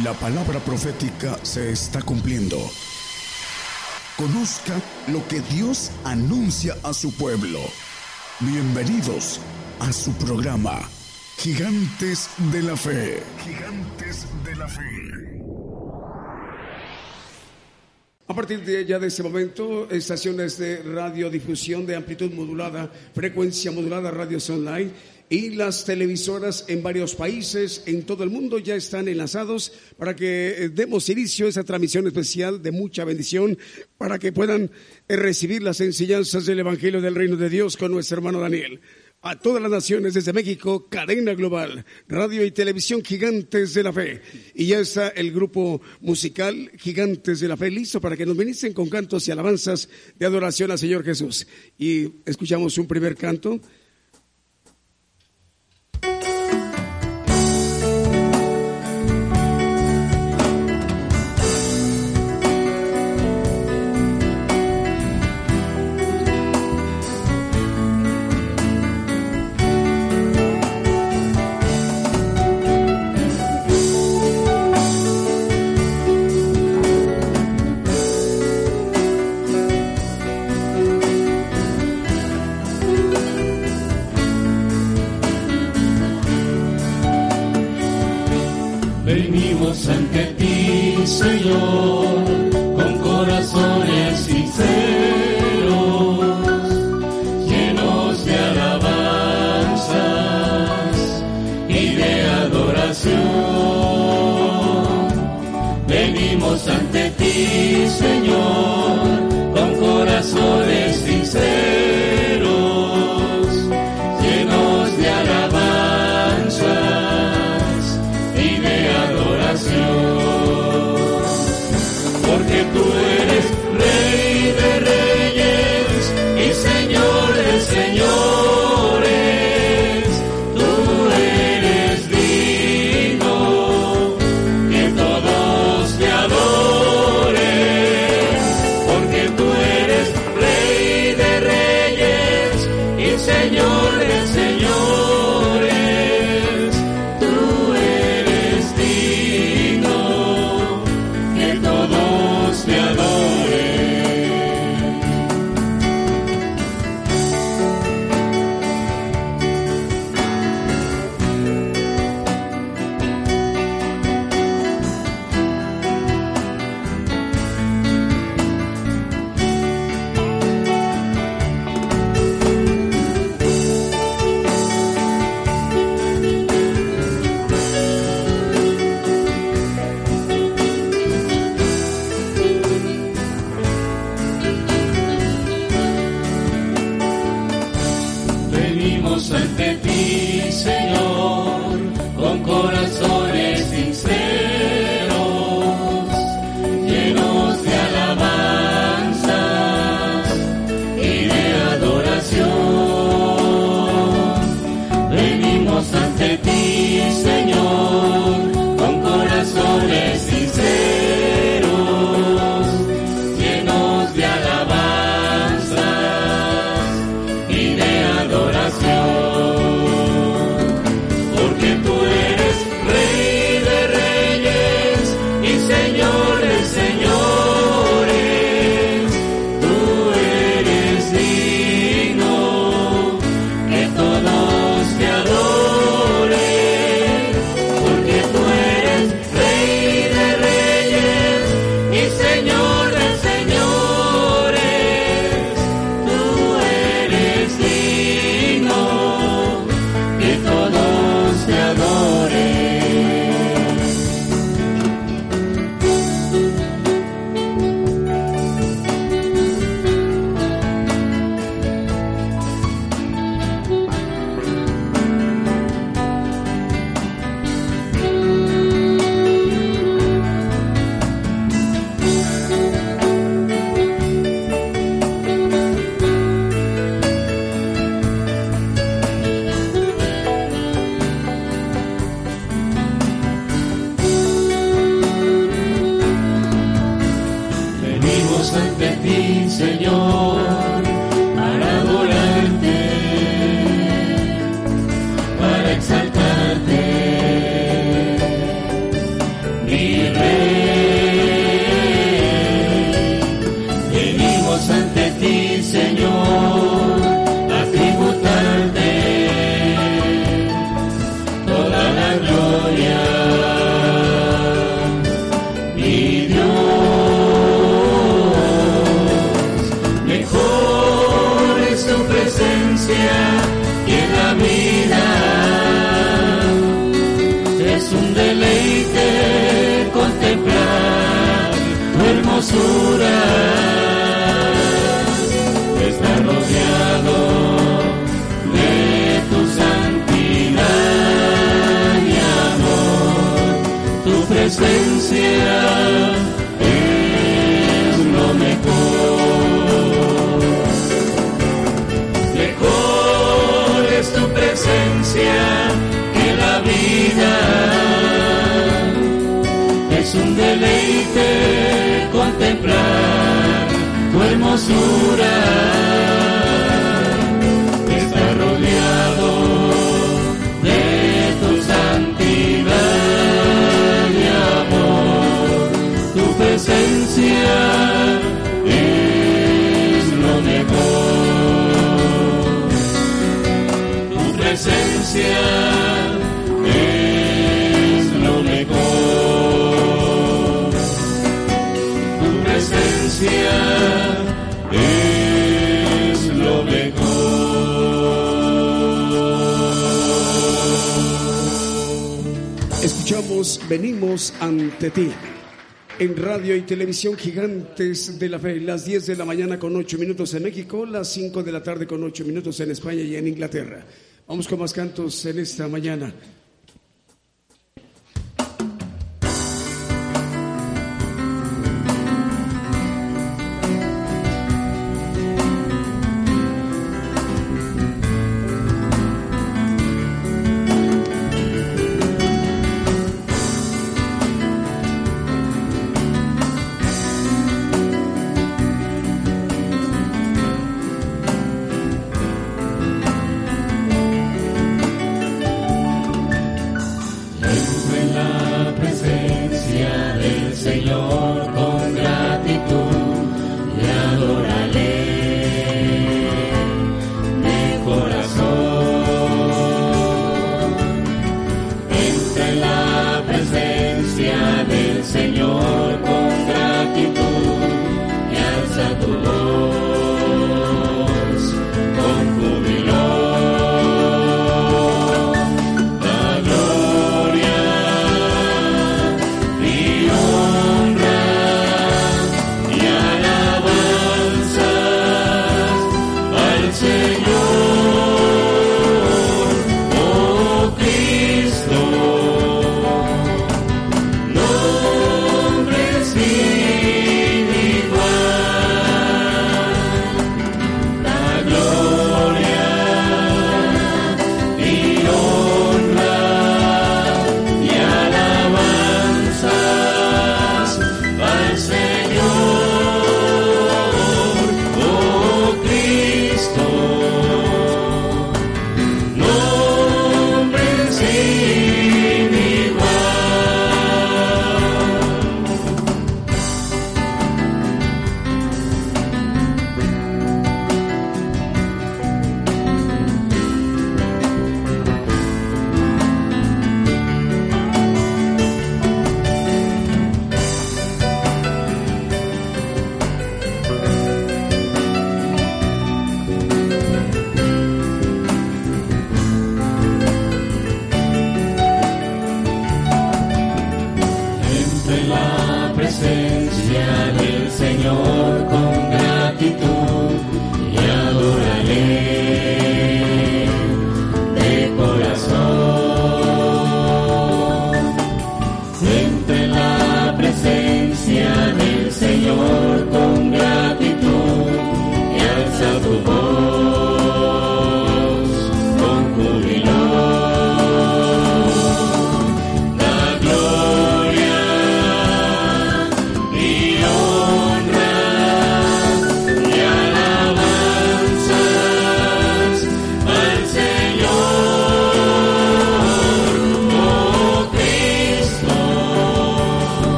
La palabra profética se está cumpliendo. Conozca lo que Dios anuncia a su pueblo. Bienvenidos a su programa, Gigantes de la Fe. Gigantes de la Fe. A partir de ya de este momento, estaciones de radiodifusión de amplitud modulada, frecuencia modulada, radios online y las televisoras en varios países, en todo el mundo, ya están enlazados para que eh, demos inicio a esa transmisión especial de mucha bendición, para que puedan eh, recibir las enseñanzas del Evangelio del Reino de Dios con nuestro hermano Daniel. A todas las naciones desde México, cadena global, radio y televisión Gigantes de la Fe. Y ya está el grupo musical Gigantes de la Fe listo para que nos ministren con cantos y alabanzas de adoración al Señor Jesús. Y escuchamos un primer canto Senhor. Televisión gigantes de la fe, las 10 de la mañana con 8 minutos en México, las 5 de la tarde con 8 minutos en España y en Inglaterra. Vamos con más cantos en esta mañana. 回不回来？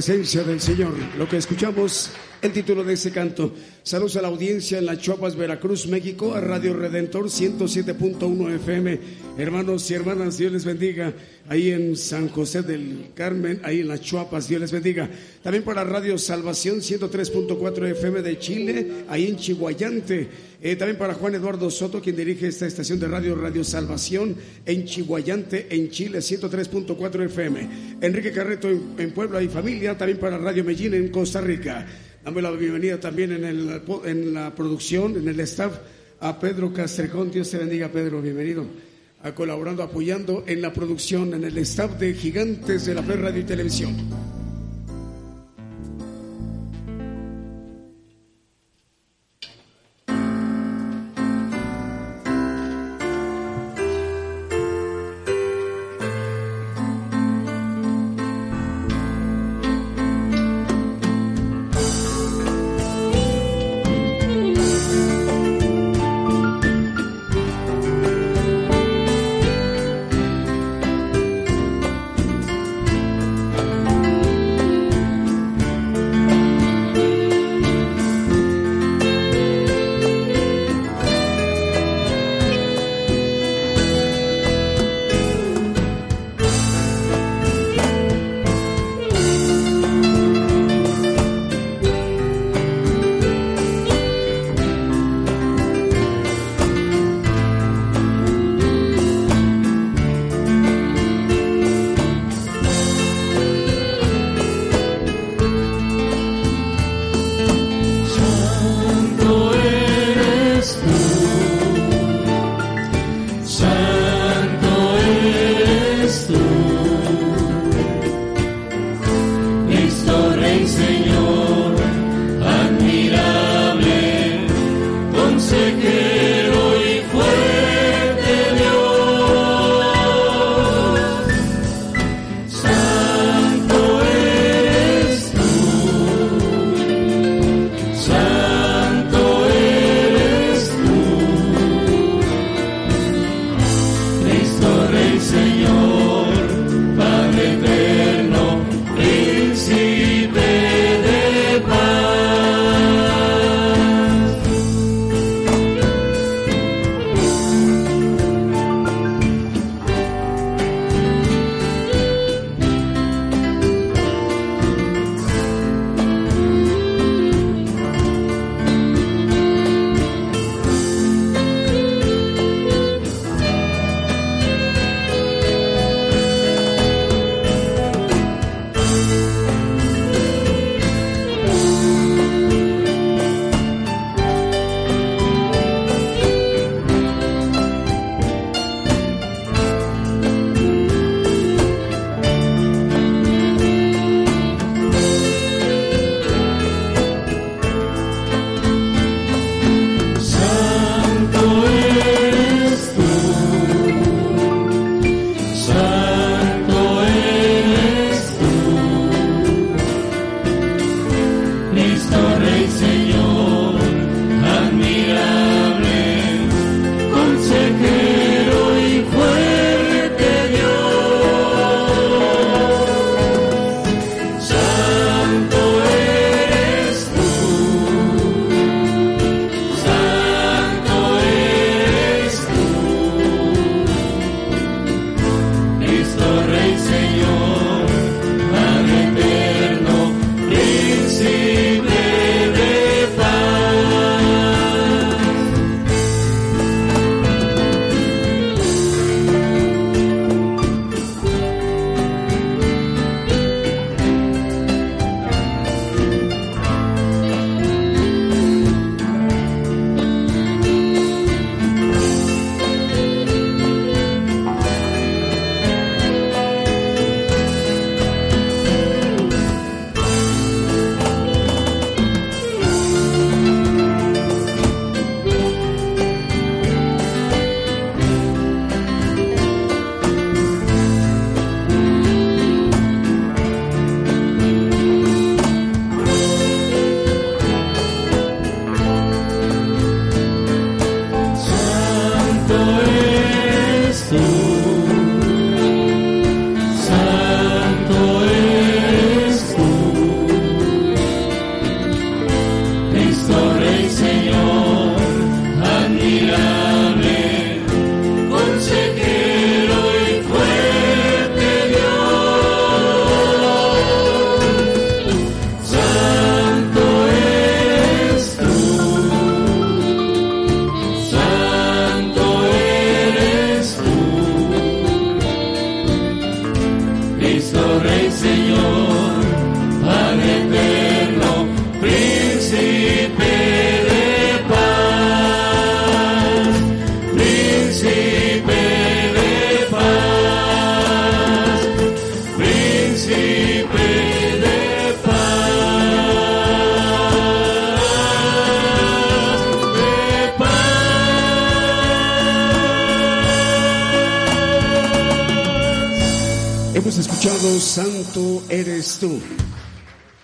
Presencia del Señor. Lo que escuchamos, el título de ese canto. Saludos a la audiencia en La Chuapas, Veracruz, México, a Radio Redentor 107.1 FM. Hermanos y hermanas, Dios les bendiga. Ahí en San José del Carmen, ahí en Las Chuapas, Dios les bendiga. También para Radio Salvación 103.4 FM de Chile, ahí en Chihuayante. Eh, también para Juan Eduardo Soto, quien dirige esta estación de radio Radio Salvación en Chihuayante, en Chile, 103.4 FM. Enrique Carreto en, Puebla y Familia, también para Radio Medellín en Costa Rica. Dame la bienvenida también en, el, en la producción, en el staff, a Pedro Castrejón. Dios te bendiga, Pedro, bienvenido. A colaborando, apoyando en la producción, en el staff de Gigantes de la Fe Radio y Televisión.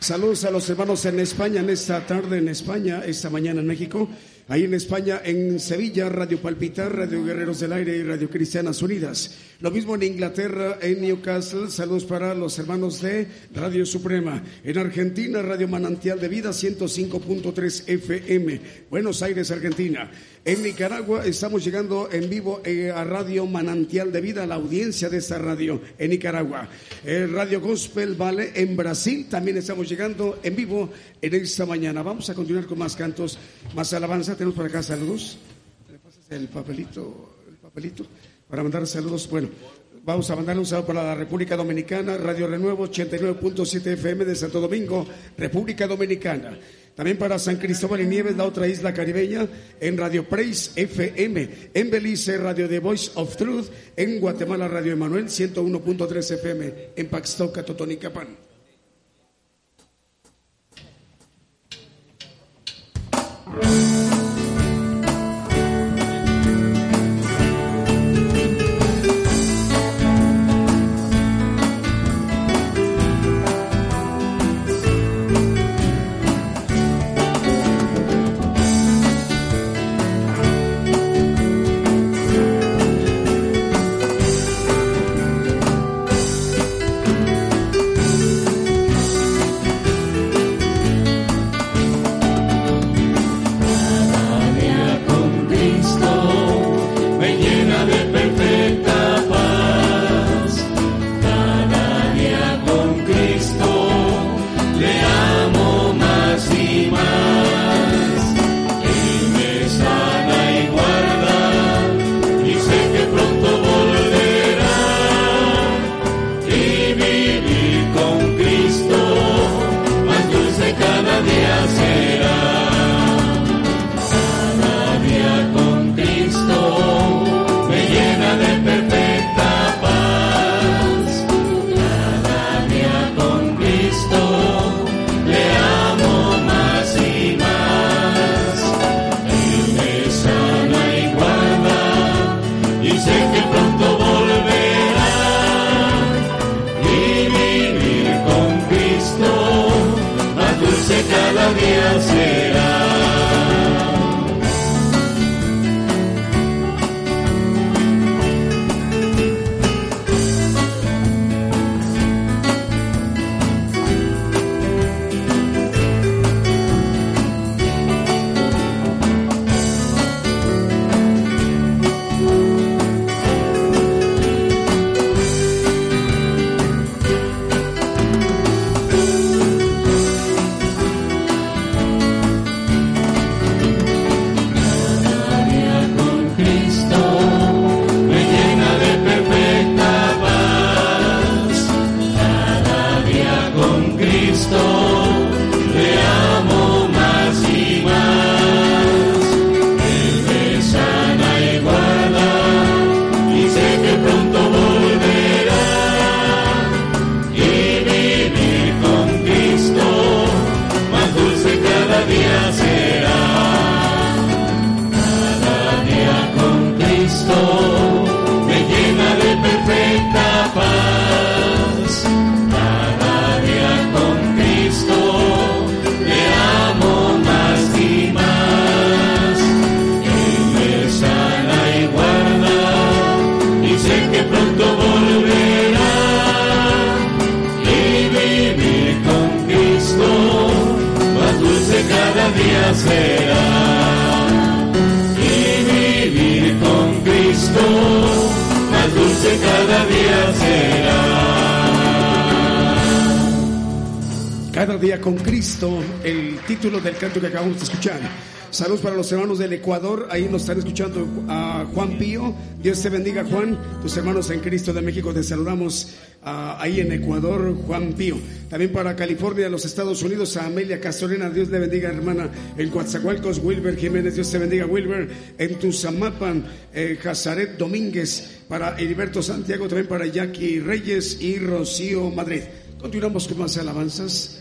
Saludos a los hermanos en España, en esta tarde en España, esta mañana en México. Ahí en España, en Sevilla, Radio Palpitar, Radio Guerreros del Aire y Radio Cristianas Unidas. Lo mismo en Inglaterra, en Newcastle. Saludos para los hermanos de Radio Suprema. En Argentina, Radio Manantial de Vida, 105.3 FM. Buenos Aires, Argentina. En Nicaragua estamos llegando en vivo eh, a Radio Manantial de Vida, la audiencia de esta radio en Nicaragua. radio Gospel Vale en Brasil también estamos llegando en vivo en esta mañana. Vamos a continuar con más cantos, más alabanza. Tenemos por acá saludos. ¿Le pasas el papelito, el papelito para mandar saludos? Bueno, Vamos a mandar un saludo para la República Dominicana, Radio Renuevo 89.7 FM de Santo Domingo, República Dominicana. También para San Cristóbal y Nieves, la otra isla caribeña, en Radio Praise FM. En Belice, Radio The Voice of Truth. En Guatemala, Radio Emanuel 101.3 FM. En Paxtoca, Totonicapán. Saludos para los hermanos del Ecuador. Ahí nos están escuchando a Juan Pío. Dios te bendiga, Juan. Tus hermanos en Cristo de México te saludamos ah, ahí en Ecuador, Juan Pío. También para California, los Estados Unidos, a Amelia Castorena. Dios le bendiga, hermana. En Coatzacoalcos, Wilber Jiménez. Dios te bendiga, Wilber. En Tuzamapan, eh, Jazaret Domínguez. Para Heriberto Santiago. También para Jackie Reyes y Rocío Madrid. Continuamos con más alabanzas.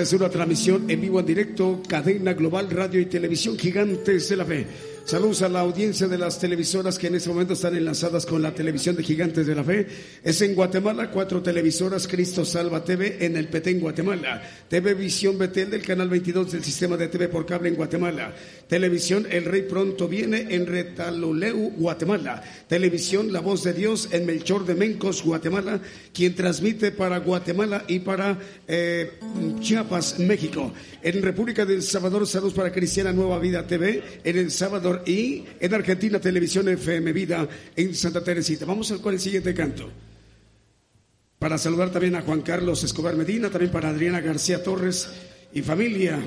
Esta es una transmisión en vivo en directo, cadena global, radio y televisión gigantes de la fe. Saludos a la audiencia de las televisoras que en este momento están enlazadas con la televisión de Gigantes de la Fe. Es en Guatemala, cuatro televisoras, Cristo Salva TV en el Petén, Guatemala. TV Visión Betel del canal 22 del sistema de TV por cable en Guatemala. Televisión El Rey Pronto Viene en Retaluleu, Guatemala. Televisión La Voz de Dios en Melchor de Mencos, Guatemala, quien transmite para Guatemala y para eh, Chiapas, México. En República del Salvador, saludos para Cristiana Nueva Vida TV en El Salvador y en Argentina Televisión FM Vida en Santa Teresita. Vamos con el siguiente canto. Para saludar también a Juan Carlos Escobar Medina, también para Adriana García Torres y familia.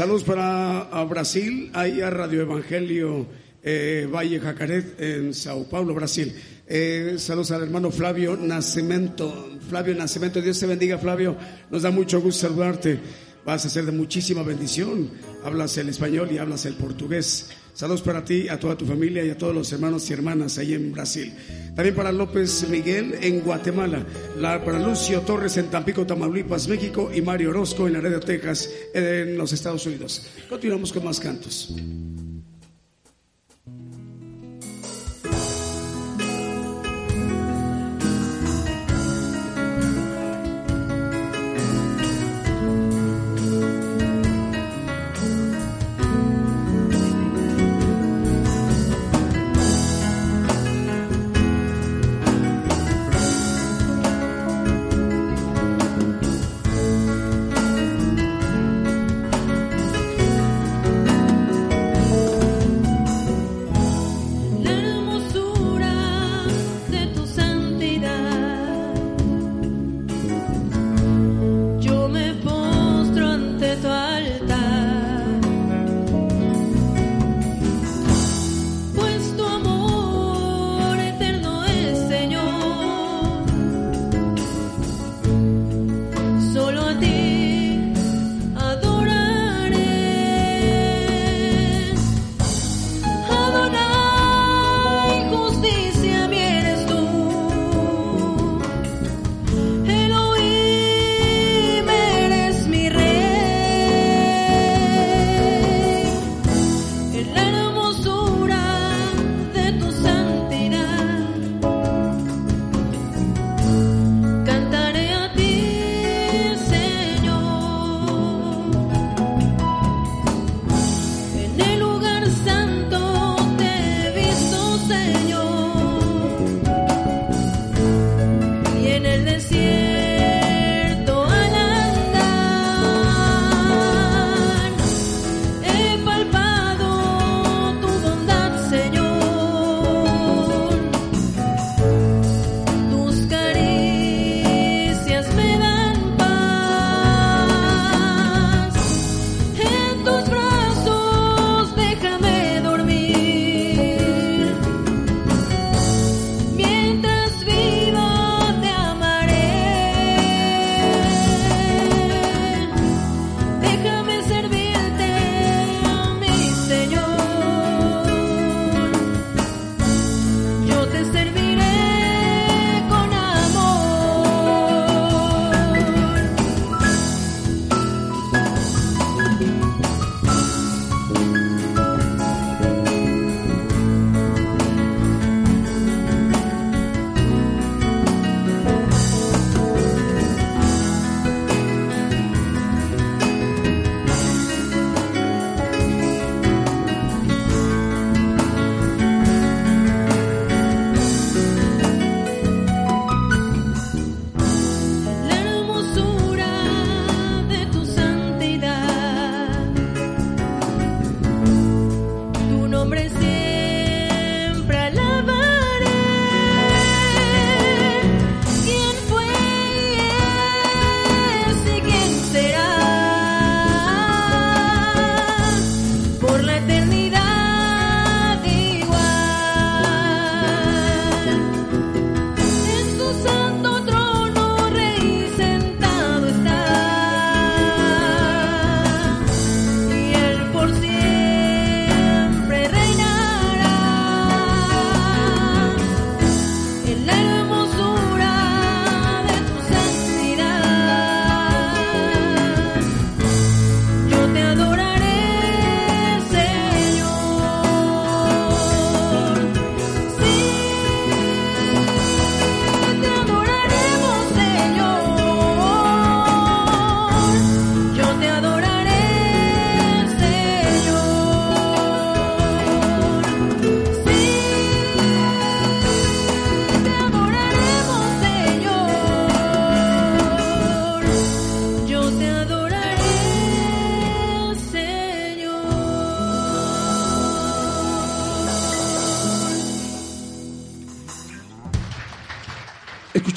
Saludos para Brasil, ahí a Radio Evangelio eh, Valle Jacaret en Sao Paulo, Brasil. Eh, saludos al hermano Flavio Nacimiento. Flavio Nacimiento, Dios te bendiga, Flavio. Nos da mucho gusto saludarte. Vas a ser de muchísima bendición. Hablas el español y hablas el portugués. Saludos para ti, a toda tu familia y a todos los hermanos y hermanas ahí en Brasil. También para López Miguel en Guatemala. Para Lucio Torres en Tampico, Tamaulipas, México. Y Mario Orozco en Laredo, Texas, en los Estados Unidos. Continuamos con más cantos.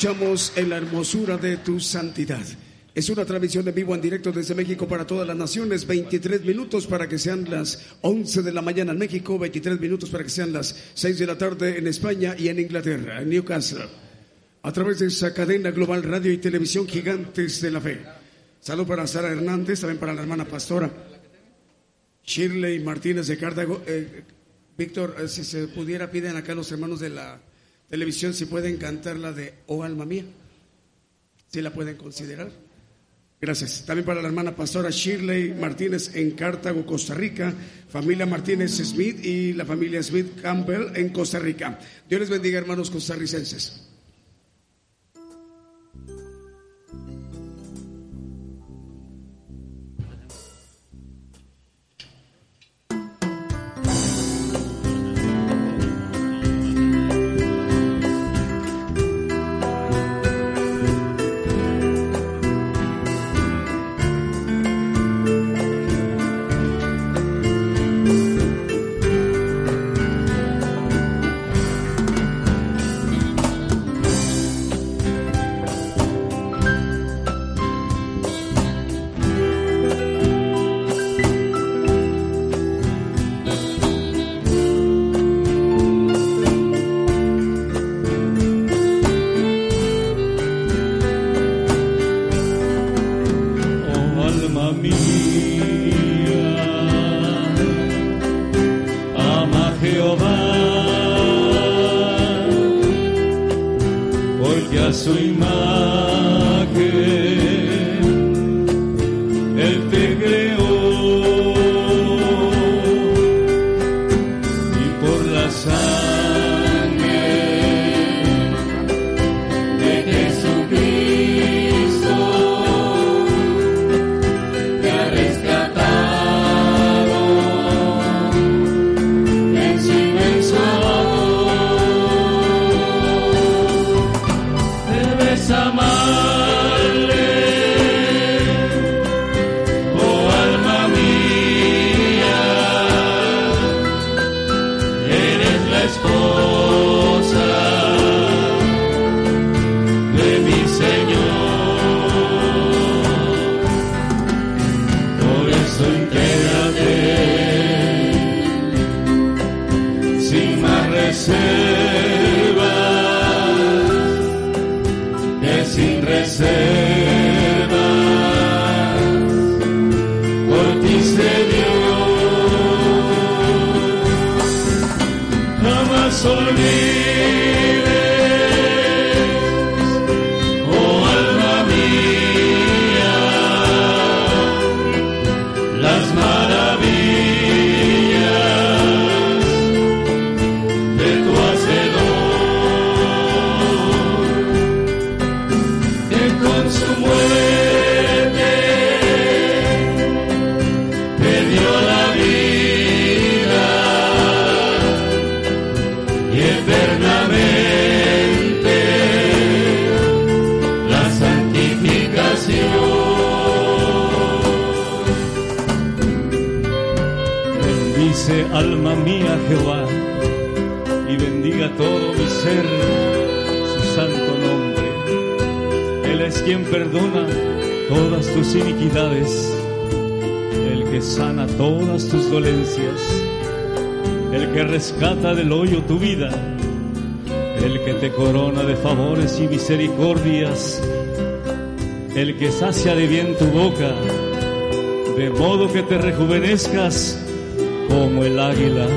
Escuchamos en la hermosura de tu santidad. Es una transmisión en vivo en directo desde México para todas las naciones. 23 minutos para que sean las 11 de la mañana en México, 23 minutos para que sean las 6 de la tarde en España y en Inglaterra, en Newcastle. A través de esa cadena global radio y televisión Gigantes de la Fe. Salud para Sara Hernández, también para la hermana pastora Shirley Martínez de Cartago. Eh, Víctor, eh, si se pudiera, piden acá los hermanos de la televisión si pueden cantar la de Oh Alma Mía. Si la pueden considerar. Gracias. También para la hermana pastora Shirley Martínez en Cartago, Costa Rica, familia Martínez Smith y la familia Smith Campbell en Costa Rica. Dios les bendiga, hermanos costarricenses. Rejuvenezcas como el águila.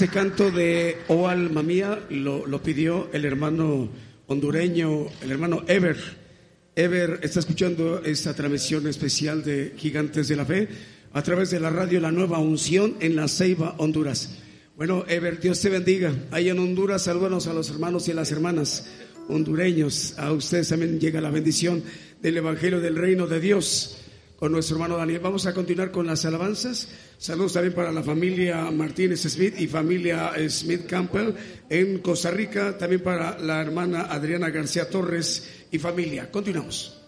Ese canto de Oh alma mía lo, lo, pidió el hermano hondureño, el hermano Ever. Ever está escuchando esta transmisión especial de Gigantes de la Fe a través de la radio La Nueva Unción en La Ceiba, Honduras. Bueno, Ever, Dios te bendiga. Ahí en Honduras, saludos a los hermanos y a las hermanas hondureños. A ustedes también llega la bendición del Evangelio del Reino de Dios con nuestro hermano Daniel. Vamos a continuar con las alabanzas. Saludos también para la familia Martínez Smith y familia Smith Campbell en Costa Rica. También para la hermana Adriana García Torres y familia. Continuamos.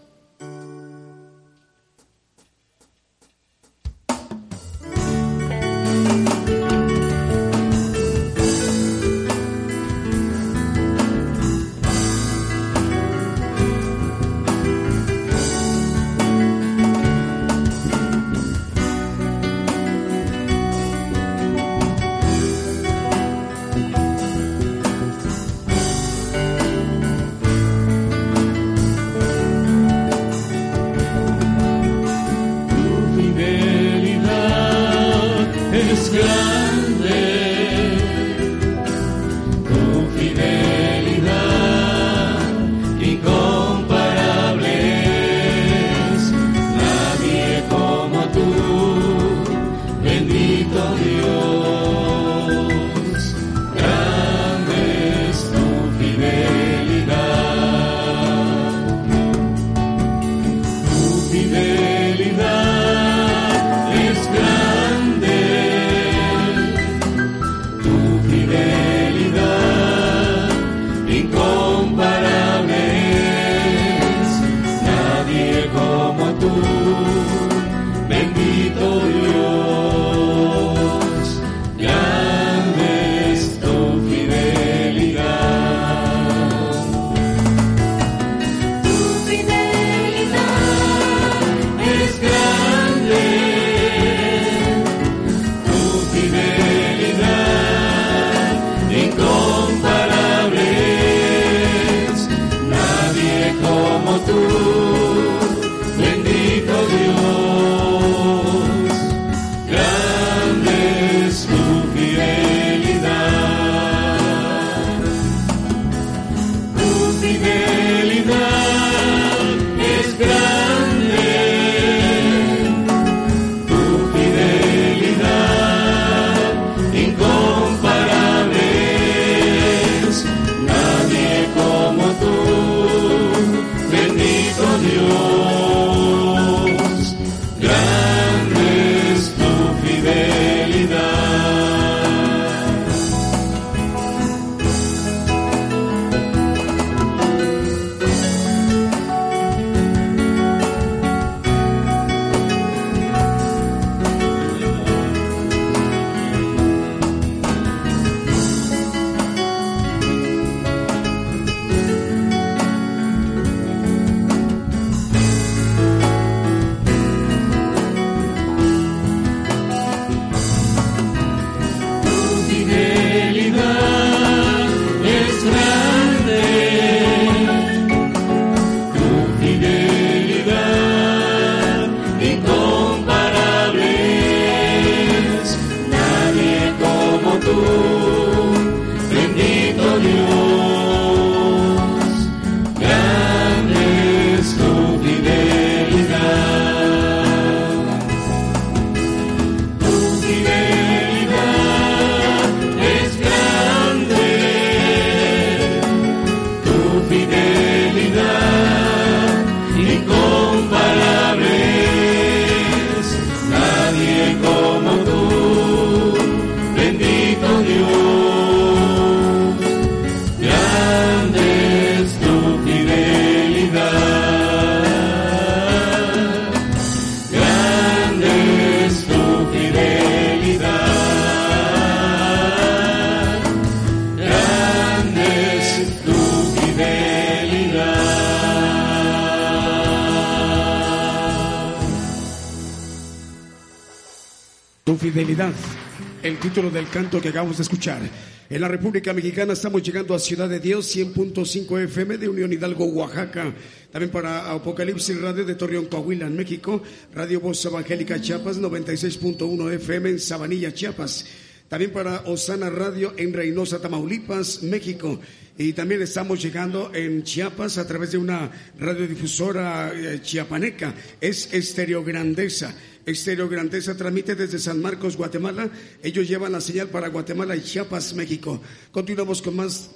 Que acabamos de escuchar. En la República Mexicana estamos llegando a Ciudad de Dios, 100.5 FM de Unión Hidalgo, Oaxaca. También para Apocalipsis Radio de Torreón, Coahuila, México. Radio Voz Evangélica Chiapas, 96.1 FM en Sabanilla, Chiapas. También para Osana Radio en Reynosa, Tamaulipas, México. Y también estamos llegando en Chiapas a través de una radiodifusora eh, chiapaneca. Es Estereo Grandeza. Estéreo Grandeza transmite desde San Marcos, Guatemala. Ellos llevan la señal para Guatemala y Chiapas, México. Continuamos con más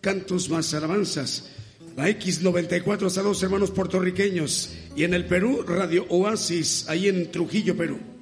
cantos, más alabanzas. La X94, saludos hermanos puertorriqueños. Y en el Perú, Radio Oasis, ahí en Trujillo, Perú.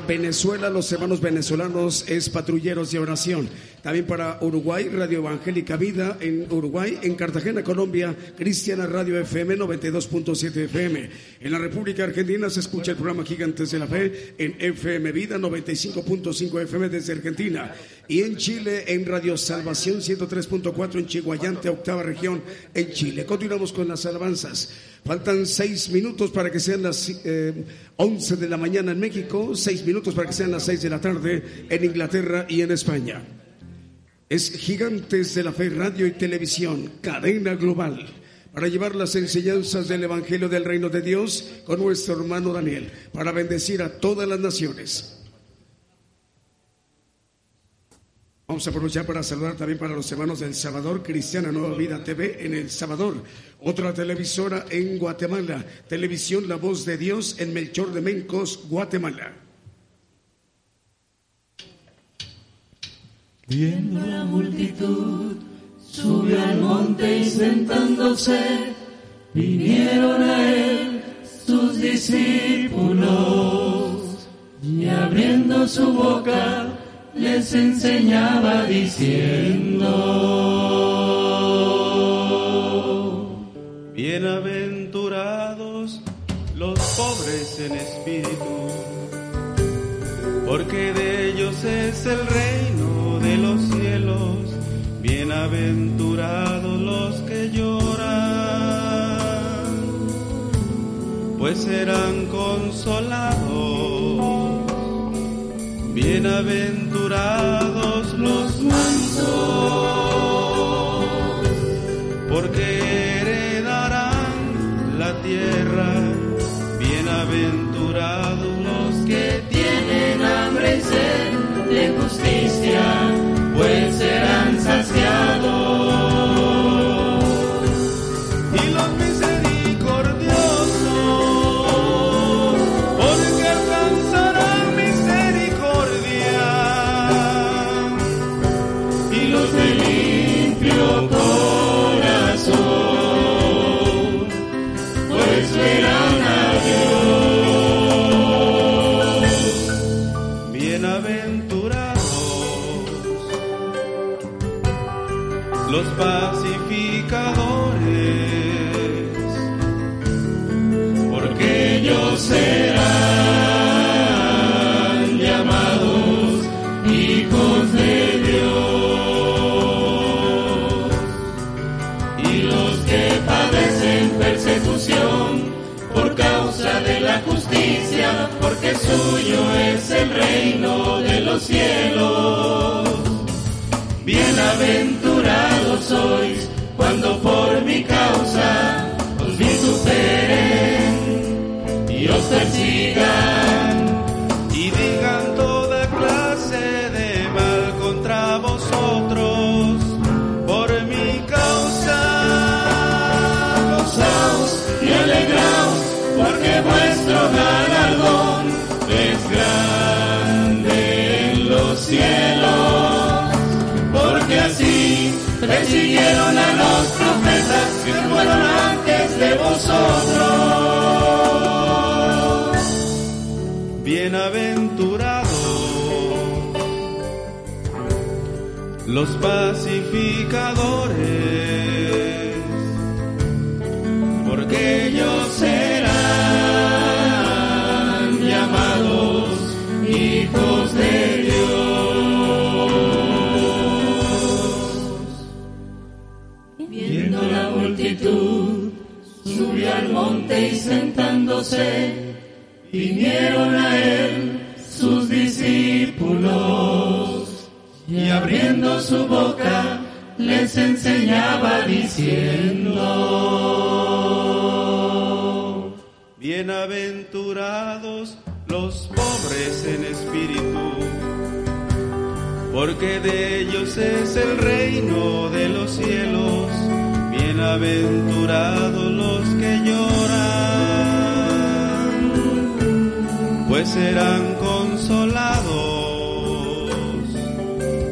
Venezuela, los hermanos venezolanos es patrulleros de oración. También para Uruguay, Radio Evangélica Vida en Uruguay, en Cartagena, Colombia, Cristiana Radio FM 92.7 FM. En la República Argentina se escucha el programa Gigantes de la Fe en FM Vida 95.5 FM desde Argentina. Y en Chile, en Radio Salvación 103.4 en Chihuayante, octava región en Chile. Continuamos con las alabanzas. Faltan seis minutos para que sean las eh, once de la mañana en México, seis minutos para que sean las seis de la tarde en Inglaterra y en España. es Gigantes de la Fe Radio y Televisión, cadena global, para llevar las enseñanzas del Evangelio del Reino de Dios con nuestro hermano Daniel, para bendecir a todas las naciones. Vamos a aprovechar para saludar también para los hermanos del Salvador, Cristiana Nueva Vida TV en El Salvador, otra televisora en Guatemala, Televisión La Voz de Dios en Melchor de Mencos, Guatemala. Viendo la multitud, subió al monte y sentándose, vinieron a él sus discípulos, y abriendo su boca les enseñaba diciendo, Bienaventurados los pobres en espíritu, porque de ellos es el reino de los cielos, bienaventurados los que lloran, pues serán consolados. Bienaventurados los mansos, porque tierra. Bienaventurados los que tienen hambre y sed de justicia, pues serán saciados. Suyo es el reino de los cielos. Bienaventurados sois cuando por mi causa os vituperen y os persigan y digan toda clase de mal contra vosotros por mi causa. Gozaos y alegraos porque vuestro galardón es grande en los cielos, porque así persiguieron a los profetas que fueron antes de vosotros. Bienaventurados los pacificadores, porque ellos serán y sentándose, vinieron a él sus discípulos, y abriendo su boca les enseñaba diciendo, Bienaventurados los pobres en espíritu, porque de ellos es el reino de los cielos. Bienaventurados los que pues serán consolados.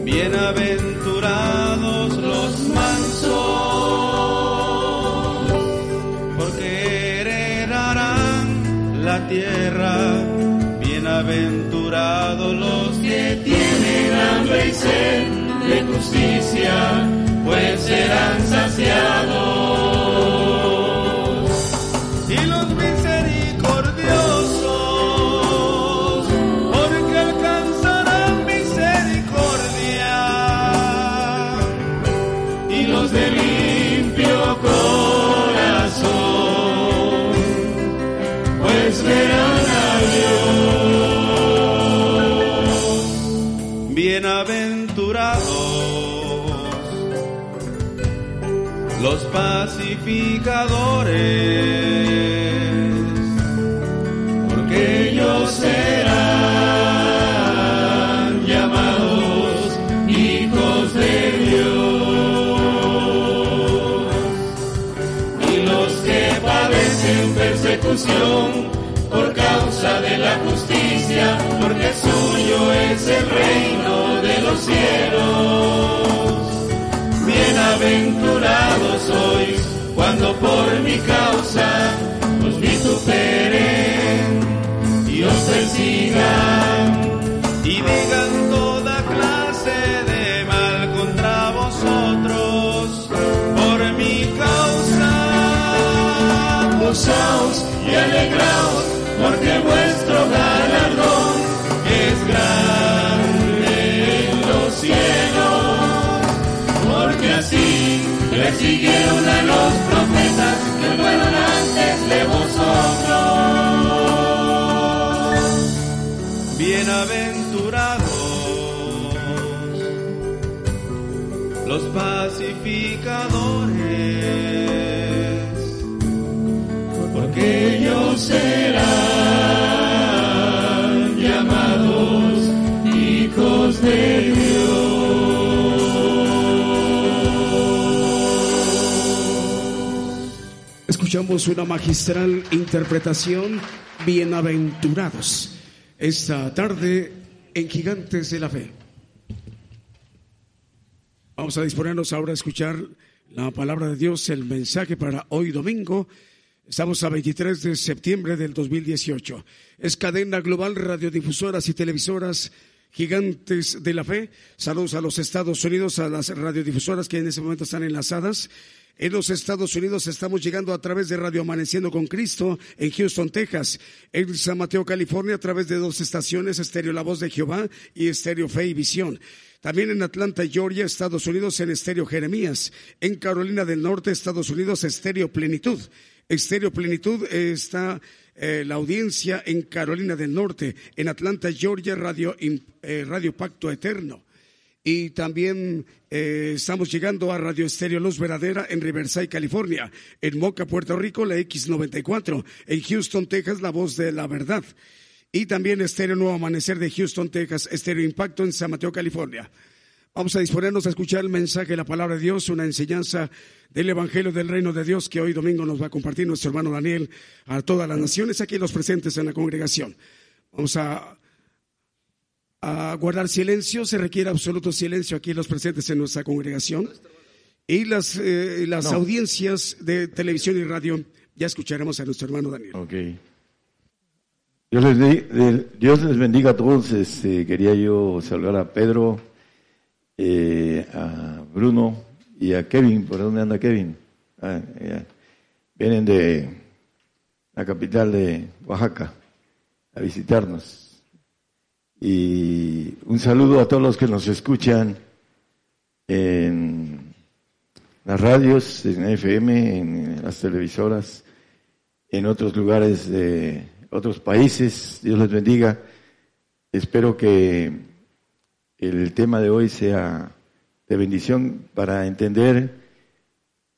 Bienaventurados los mansos, porque heredarán la tierra. Bienaventurados los que tienen hambre y sed de justicia, pues serán saciados. Los pacificadores, porque ellos serán llamados hijos de Dios. Y los que padecen persecución por causa de la justicia, porque suyo es el reino de los cielos. Bienaventurados sois cuando por mi causa os vituperen y os persigan y digan toda clase de mal contra vosotros por mi causa. Gozaos y alegraos porque vuestro galardón es grande persiguieron a los profetas que fueron antes de vosotros. Bienaventurados los pacificadores, porque ellos serán Escuchamos una magistral interpretación, bienaventurados, esta tarde en Gigantes de la Fe. Vamos a disponernos ahora a escuchar la palabra de Dios, el mensaje para hoy domingo. Estamos a 23 de septiembre del 2018. Es cadena global, radiodifusoras y televisoras gigantes de la fe. Saludos a los Estados Unidos, a las radiodifusoras que en ese momento están enlazadas. En los Estados Unidos estamos llegando a través de Radio Amaneciendo con Cristo en Houston, Texas. En San Mateo, California, a través de dos estaciones, Estéreo La Voz de Jehová y Estéreo Fe y Visión. También en Atlanta, Georgia, Estados Unidos, en Estéreo Jeremías. En Carolina del Norte, Estados Unidos, Estéreo Plenitud. Estéreo Plenitud está eh, la audiencia en Carolina del Norte. En Atlanta, Georgia, Radio, eh, Radio Pacto Eterno. Y también eh, estamos llegando a Radio Estéreo Luz Verdadera en Riverside, California. En Moca, Puerto Rico, la X94. En Houston, Texas, la voz de la verdad. Y también Estéreo Nuevo Amanecer de Houston, Texas. Estéreo Impacto en San Mateo, California. Vamos a disponernos a escuchar el mensaje de la palabra de Dios, una enseñanza del Evangelio del Reino de Dios que hoy domingo nos va a compartir nuestro hermano Daniel a todas las naciones, aquí los presentes en la congregación. Vamos a a guardar silencio, se requiere absoluto silencio aquí los presentes en nuestra congregación. Y las, eh, las No. audiencias de televisión y radio, ya escucharemos a nuestro hermano Daniel. Ok. Dios les, de- Dios les bendiga a todos. Este, quería yo saludar a Pedro, eh, a Bruno y a Kevin. ¿Por dónde anda Kevin? Ah, ya. Vienen de la capital de Oaxaca a visitarnos. Y un saludo a todos los que nos escuchan en las radios, en FM, en las televisoras, en otros lugares de otros países. Dios les bendiga. Espero que el tema de hoy sea de bendición para entender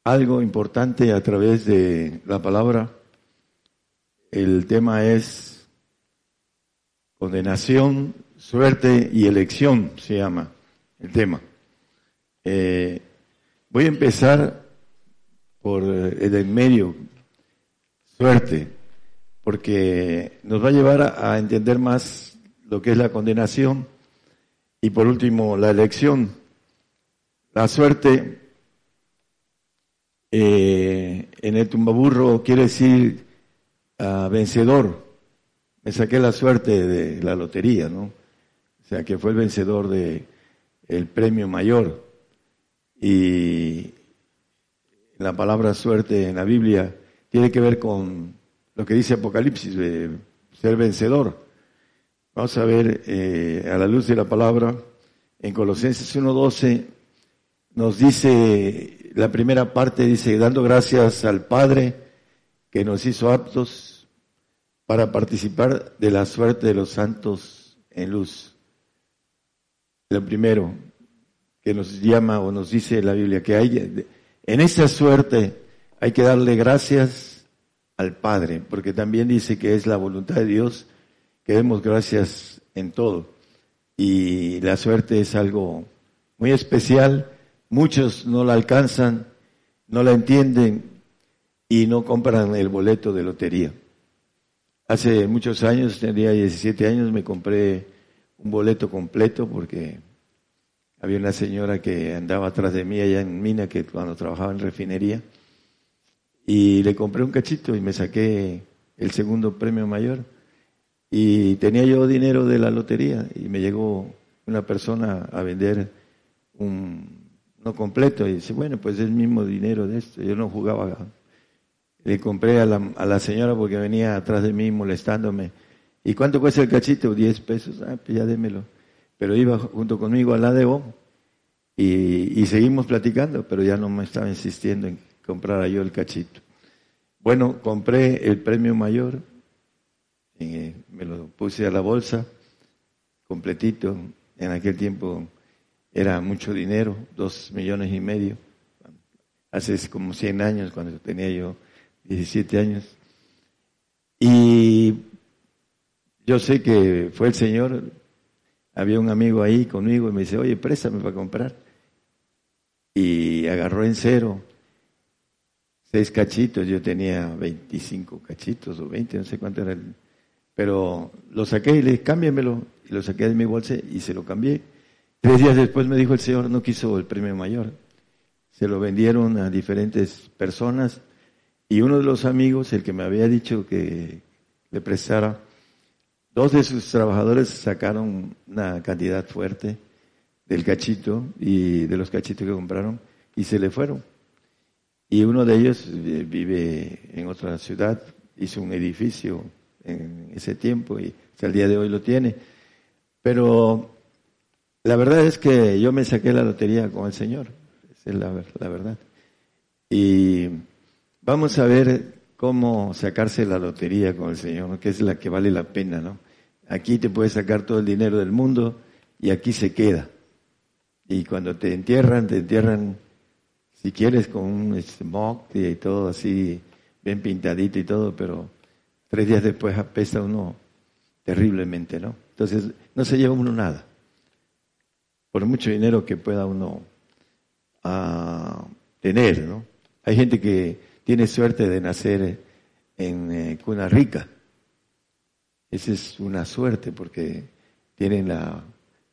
algo importante a través de la palabra. El tema es condenación, suerte y elección, se llama el tema. Eh, voy a empezar por eh, el en medio, suerte, porque nos va a llevar a, entender más lo que es la condenación y por último la elección. La suerte eh, en el tumbaburro quiere decir ah, vencedor. Me saqué la suerte de la lotería, ¿no? O sea, que fue el vencedor de premio mayor. Y la palabra suerte en la Biblia tiene que ver con lo que dice Apocalipsis, de ser vencedor. Vamos a ver eh, a la luz de la palabra, en Colosenses 1.12 nos dice, la primera parte dice, dando gracias al Padre que nos hizo aptos para participar de la suerte de los santos en luz. Lo primero que nos llama o nos dice la Biblia, que hay En esta suerte hay que darle gracias al Padre, porque también dice que es la voluntad de Dios que demos gracias en todo. Y la suerte es algo muy especial, muchos no la alcanzan, no la entienden y no compran el boleto de lotería. Hace muchos años, tenía 17 años, me compré un boleto completo porque había una señora que andaba atrás de mí allá en Mina, que cuando trabajaba en refinería, y le compré un cachito y me saqué el segundo premio mayor. Y tenía yo dinero de la lotería y me llegó una persona a vender un no completo y dice, bueno, pues es el mismo dinero de esto. Yo no jugaba. Le compré a la, a la señora porque venía atrás de mí molestándome. ¿Y cuánto cuesta el cachito? Diez pesos. Ah, pues ya démelo. Pero iba junto conmigo al ADO y, y seguimos platicando, pero ya no me estaba insistiendo en comprar yo el cachito. Bueno, compré el premio mayor, eh, me lo puse a la bolsa, completito. En aquel tiempo era mucho dinero, dos millones y medio. Hace como 100 años, cuando tenía yo 17 años. Y yo sé que fue el Señor, había un amigo ahí conmigo y me dice, oye, préstame para comprar. Y agarró en cero seis cachitos, yo tenía 25 cachitos o 20, no sé cuánto era el... Pero lo saqué y le dije, cámbiamelo. Y lo saqué de mi bolsa y se lo cambié. Tres días después me dijo el Señor, no quiso el premio mayor. Se lo vendieron a diferentes personas y uno de los amigos, el que me había dicho que le prestara, dos de sus trabajadores sacaron una cantidad fuerte del cachito y de los cachitos que compraron y se le fueron. Y uno de ellos eh, vive en otra ciudad, hizo un edificio en ese tiempo y hasta el día de hoy lo tiene. Pero la verdad es que yo me saqué la lotería con el Señor, esa es la, la verdad. Y vamos a ver cómo sacarse la lotería con el Señor, que es la que vale la pena, ¿no? Aquí te puedes sacar todo el dinero del mundo y aquí se queda. Y cuando te entierran, te entierran, si quieres, con un smog y todo así, bien pintadito y todo, pero tres días después apesta uno terriblemente, ¿no? Entonces, no se lleva uno nada. Por mucho dinero que pueda uno ah, tener, ¿no? Hay gente que tiene suerte de nacer en eh, cuna rica. Esa es una suerte porque tienen la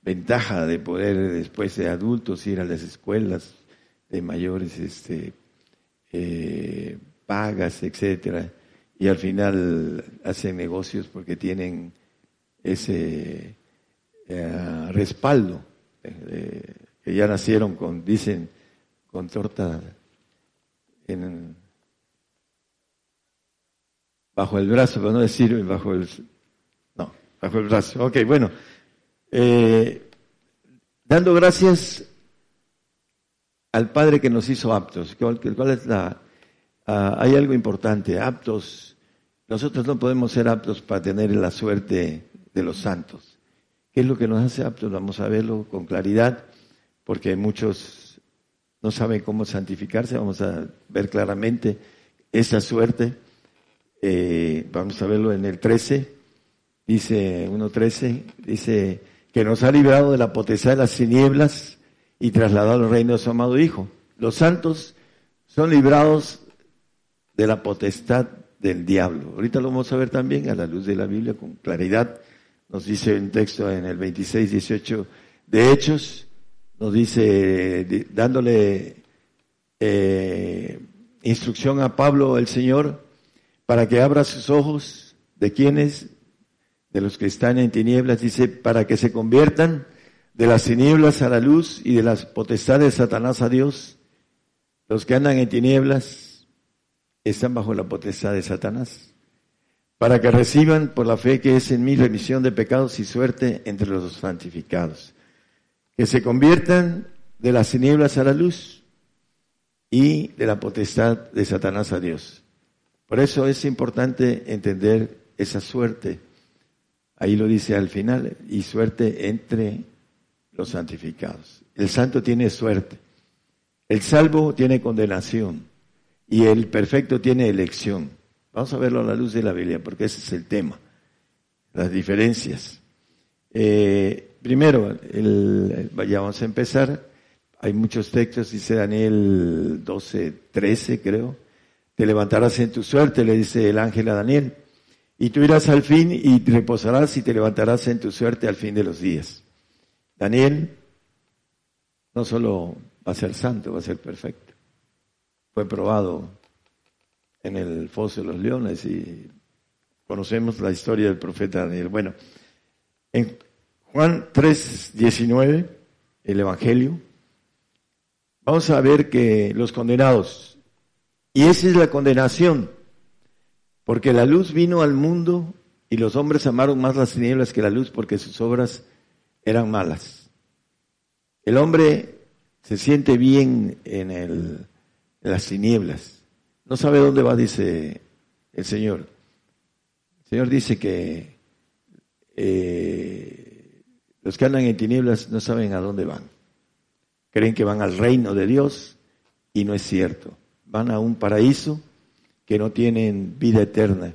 ventaja de poder después de adultos ir a las escuelas de mayores este, eh, pagas, etcétera, y al final hacen negocios porque tienen ese eh, respaldo, que ya nacieron con, dicen, con torta en, bajo el brazo, pero no decir bajo el, no, bajo el brazo. Ok, bueno, eh, dando gracias al Padre que nos hizo aptos. ¿Cuál, cuál es la, ah, hay algo importante, aptos. Nosotros no podemos ser aptos para tener la suerte de los santos. ¿Qué es lo que nos hace aptos? Vamos a verlo con claridad, porque muchos no saben cómo santificarse. Vamos a ver claramente esa suerte. Eh, vamos a verlo en el 13, dice 1.13, dice que nos ha librado de la potestad de las tinieblas y trasladado al reino de su amado Hijo. Los santos son librados de la potestad del diablo. Ahorita lo vamos a ver también a la luz de la Biblia con claridad. Nos dice un texto en el 26, 18 de Hechos, nos dice, dándole eh, instrucción a Pablo el Señor, para que abra sus ojos de quienes, de los que están en tinieblas, dice, para que se conviertan de las tinieblas a la luz y de las potestades de Satanás a Dios. Los que andan en tinieblas están bajo la potestad de Satanás, para que reciban por la fe que es en mí remisión de pecados y suerte entre los santificados. Que se conviertan de las tinieblas a la luz y de la potestad de Satanás a Dios. Por eso es importante entender esa suerte. Ahí lo dice al final, y suerte entre los santificados. El santo tiene suerte. El salvo tiene condenación y el perfecto tiene elección. Vamos a verlo a la luz de la Biblia, porque ese es el tema, las diferencias. Eh, primero, el, vamos a empezar. Hay muchos textos, dice Daniel 12, 13, creo. Te levantarás en tu suerte, le dice el ángel a Daniel. Y tú irás al fin y reposarás y te levantarás en tu suerte al fin de los días. Daniel no solo va a ser santo, va a ser perfecto. Fue probado en el foso de los leones y conocemos la historia del profeta Daniel. Bueno, en Juan 3, 19, el Evangelio, vamos a ver que los condenados, y esa es la condenación, porque la luz vino al mundo y los hombres amaron más las tinieblas que la luz porque sus obras eran malas. El hombre se siente bien en, el, las tinieblas no sabe dónde va, dice el Señor. El Señor dice que eh, los que andan en tinieblas no saben a dónde van. Creen que van al reino de Dios y no es cierto. Van a un paraíso que no tienen vida eterna,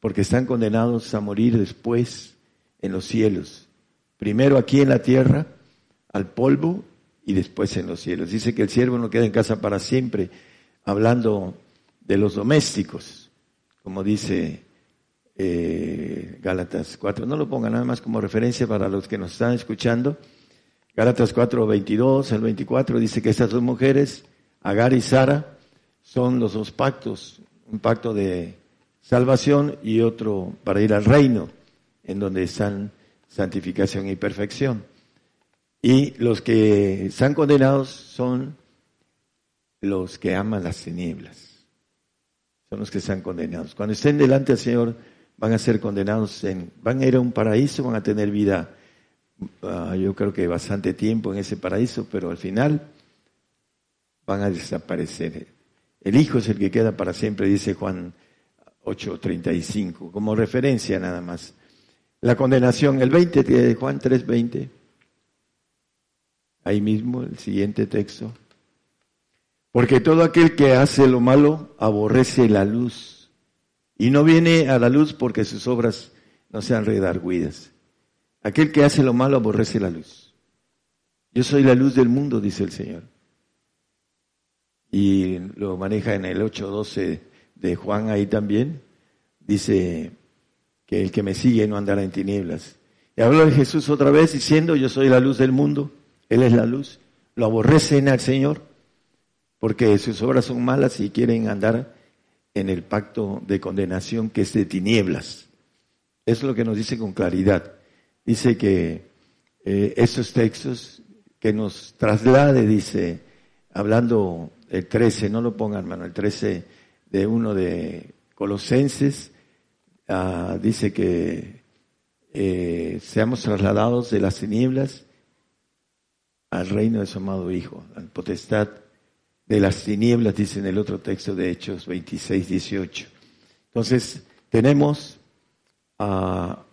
porque están condenados a morir después en los cielos. Primero aquí en la tierra, al polvo, y después en los cielos. Dice que el siervo no queda en casa para siempre, hablando de los domésticos, como dice eh, Gálatas 4. No lo ponga nada más como referencia para los que nos están escuchando. Gálatas 4, 22 al 24 dice que estas dos mujeres, Agar y Sara, son los dos pactos, un pacto de salvación y otro para ir al reino, en donde están santificación y perfección. Y los que están condenados son los que aman las tinieblas son los que están condenados. Cuando estén delante del Señor, van a ser condenados, en, van a ir a un paraíso, van a tener vida, ah, yo creo que bastante tiempo en ese paraíso, pero al final van a desaparecer. El Hijo es el que queda para siempre, dice Juan 8:35, como referencia nada más. La condenación, el 20 de Juan 3:20, ahí mismo, el siguiente texto. Porque todo aquel que hace lo malo aborrece la luz y no viene a la luz porque sus obras no sean redarguidas. Aquel que hace lo malo aborrece la luz. Yo soy la luz del mundo, dice el Señor. Y lo maneja en el 8.12 de Juan ahí también. Dice que el que me sigue no andará en tinieblas. Y habló de Jesús otra vez diciendo, yo soy la luz del mundo, Él es la luz. Lo aborrecen al Señor porque sus obras son malas y quieren andar en el pacto de condenación que es de tinieblas. Es lo que nos dice con claridad. Dice que eh, esos textos que nos traslade, dice, hablando el 13, no lo pongan, hermano, el 13 de uno de Colosenses, ah, dice que eh, seamos trasladados de las tinieblas al reino de su amado Hijo, la potestad de las tinieblas, dice en el otro texto de Hechos 26, 18. Entonces, tenemos ah,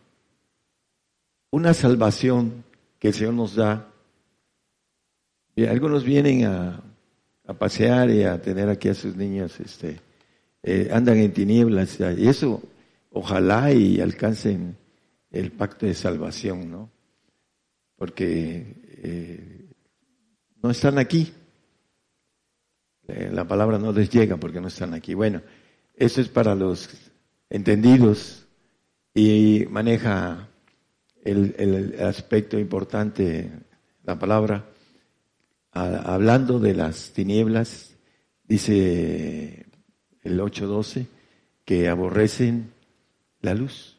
una salvación que el Señor nos da. Algunos vienen a, pasear y a tener aquí a sus niños, este, eh, andan en tinieblas, y eso ojalá y alcancen el pacto de salvación, ¿no? Porque eh, no están aquí, eh, la palabra no les llega porque no están aquí. Bueno, eso es para los entendidos y maneja el, aspecto importante, la palabra, hablando de las tinieblas, dice el 8.12, que aborrecen la luz,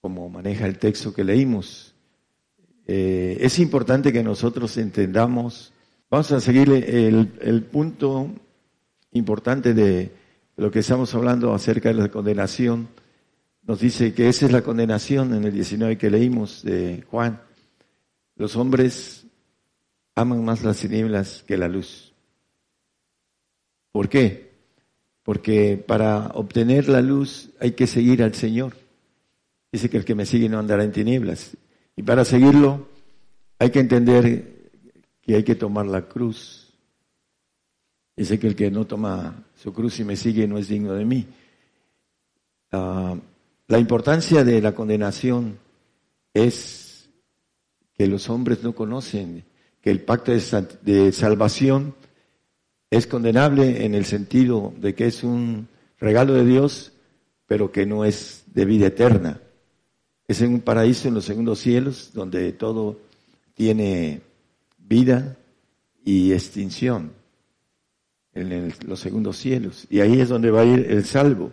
como maneja el texto que leímos. Eh, es importante que nosotros entendamos Vamos a seguir el, punto importante de lo que estamos hablando acerca de la condenación. Nos dice que esa es la condenación en el 19 que leímos de Juan. Los hombres aman más las tinieblas que la luz. ¿Por qué? Porque para obtener la luz hay que seguir al Señor. Dice que el que me sigue no andará en tinieblas. Y para seguirlo hay que entender y hay que tomar la cruz Dice que el que no toma su cruz y me sigue no es digno de mí. Ah, la importancia de la condenación es que los hombres no conocen que el pacto de salvación es condenable en el sentido de que es un regalo de Dios, pero que no es de vida eterna. Es en un paraíso en los segundos cielos donde todo tiene vida y extinción en los segundos cielos. Y ahí es donde va a ir el salvo.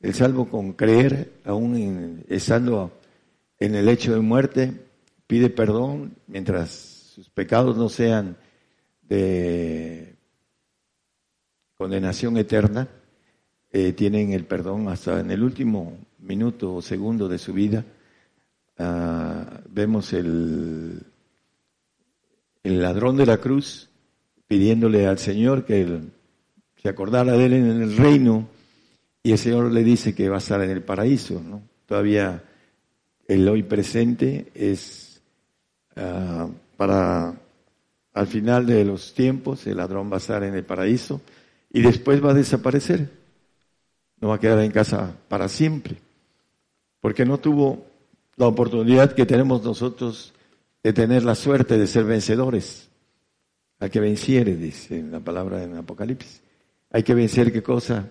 El salvo con creer, aún estando en el hecho de muerte, pide perdón mientras sus pecados no sean de condenación eterna, eh, tienen el perdón hasta en el último minuto o segundo de su vida. Ah, vemos el, el ladrón de la cruz pidiéndole al Señor que se acordara de él en el reino y el Señor le dice que va a estar en el paraíso. ¿no? Todavía el hoy presente es ah, para al final de los tiempos el ladrón va a estar en el paraíso y después va a desaparecer. No va a quedar en casa para siempre, porque no tuvo la oportunidad que tenemos nosotros de tener la suerte de ser vencedores. Al que venciere, dice la palabra en Apocalipsis. Hay que vencer qué cosa?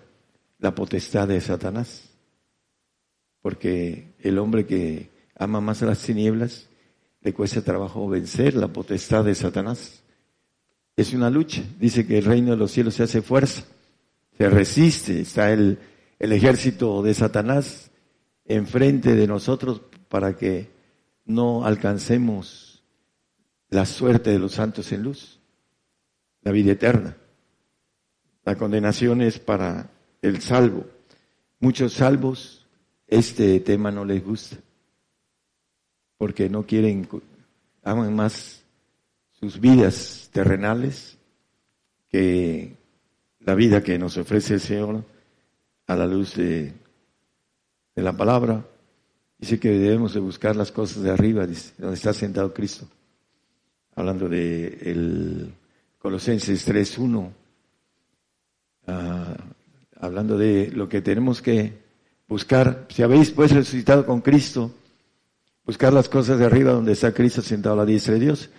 La potestad de Satanás. Porque el hombre que ama más las tinieblas, le cuesta trabajo vencer la potestad de Satanás. Es una lucha. Dice que el reino de los cielos se hace fuerza, se resiste. Está el, el ejército de Satanás enfrente de nosotros para que no alcancemos la suerte de los santos en luz, la vida eterna. La condenación es para el salvo. Muchos salvos este tema no les gusta porque no quieren, aman más sus vidas terrenales que la vida que nos ofrece el Señor a la luz de, la palabra. Dice que debemos de buscar las cosas de arriba, dice, donde está sentado Cristo. Hablando de el Colosenses 3.1 Ah, hablando de lo que tenemos que buscar. Si habéis pues resucitado con Cristo, buscar las cosas de arriba donde está Cristo sentado a la diestra de Dios.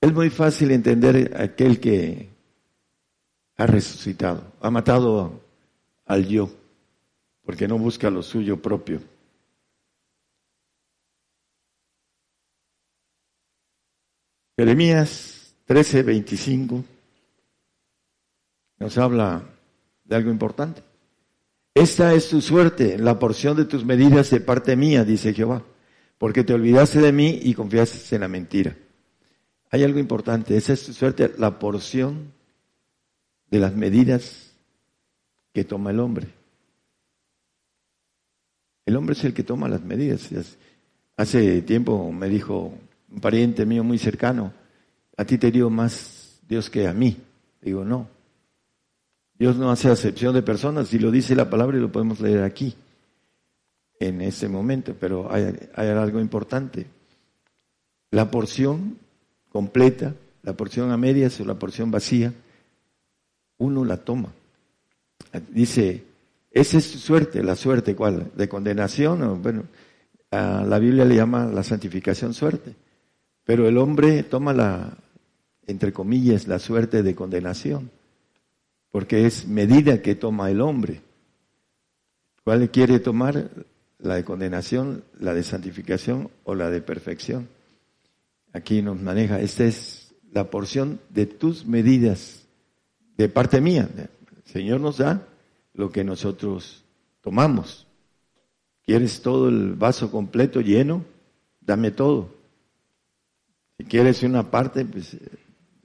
Es muy fácil entender aquel que ha resucitado, ha matado al yo, porque no busca lo suyo propio. Jeremías 13, 25 nos habla de algo importante. Esta es tu suerte, la porción de tus medidas de parte mía, dice Jehová, porque te olvidaste de mí y confiaste en la mentira. Hay algo importante, esa es suerte, la porción de las medidas que toma el hombre. El hombre es el que toma las medidas. Hace tiempo me dijo un pariente mío muy cercano, a ti te dio más Dios que a mí. Digo, no, Dios no hace acepción de personas, si lo dice la palabra y lo podemos leer aquí, en ese momento, pero hay, algo importante. La porción completa, la porción a medias o la porción vacía, uno la toma. Dice, esa es su suerte, la suerte, ¿cuál? ¿De condenación? Bueno, la Biblia le llama la santificación suerte, pero el hombre toma la, entre comillas, la suerte de condenación porque es medida que toma el hombre. ¿Cuál quiere tomar? La de condenación, la de santificación o la de perfección. Aquí nos maneja, esta es la porción de tus medidas de parte mía. El Señor nos da lo que nosotros tomamos. ¿Quieres todo el vaso completo lleno? Dame todo. Si quieres una parte, pues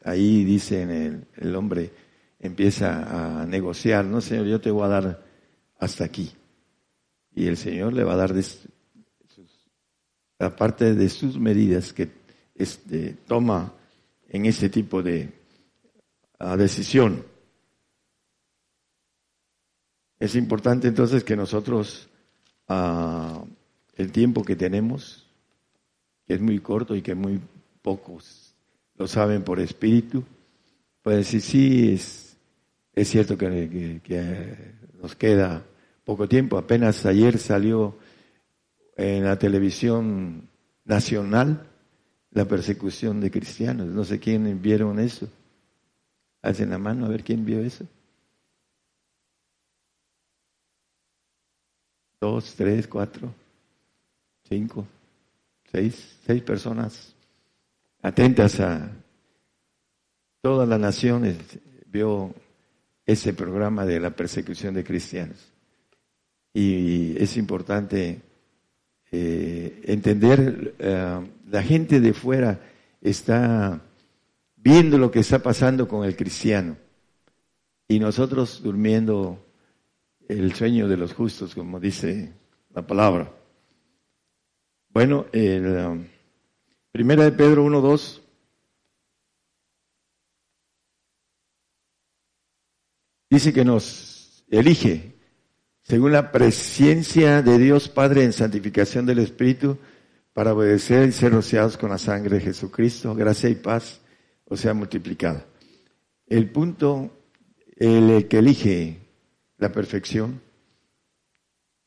ahí dice el, el hombre, empieza a negociar, no Señor, yo te voy a dar hasta aquí. Y el Señor le va a dar de parte de sus medidas que este, toma en ese tipo de decisión. Es importante entonces que nosotros, el tiempo que tenemos, que es muy corto y que muy pocos lo saben por espíritu, decir, sí, es Es cierto que, nos queda poco tiempo. Apenas ayer salió en la televisión nacional la persecución de cristianos. No sé quién vieron eso. Hacen la mano a ver quién vio eso. Dos, tres, cuatro, cinco, seis, seis personas atentas a todas las naciones. Vio ese programa de la persecución de cristianos. Y es importante eh, entender, eh, la gente de fuera está viendo lo que está pasando con el cristiano. Y nosotros durmiendo el sueño de los justos, como dice la palabra. Bueno, el, um, primera de Pedro 1.2 dice que nos elige según la presencia de Dios Padre en santificación del Espíritu para obedecer y ser rociados con la sangre de Jesucristo, gracia y paz o sea multiplicada. El punto, el que elige la perfección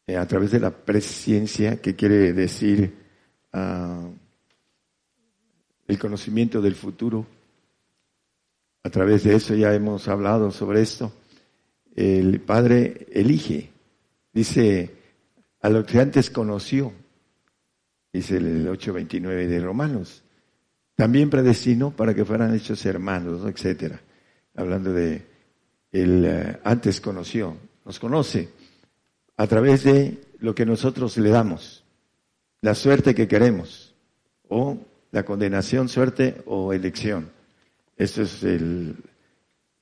eh, a través de la presencia, que quiere decir ah, el conocimiento del futuro, a través de eso ya hemos hablado sobre esto el Padre elige. Dice, a lo que antes conoció, dice el 8.29 de Romanos, también predestinó para que fueran hechos hermanos, etcétera. Hablando de el eh, antes conoció, nos conoce a través de lo que nosotros le damos, la suerte que queremos, o la condenación, suerte o elección. Eso es el,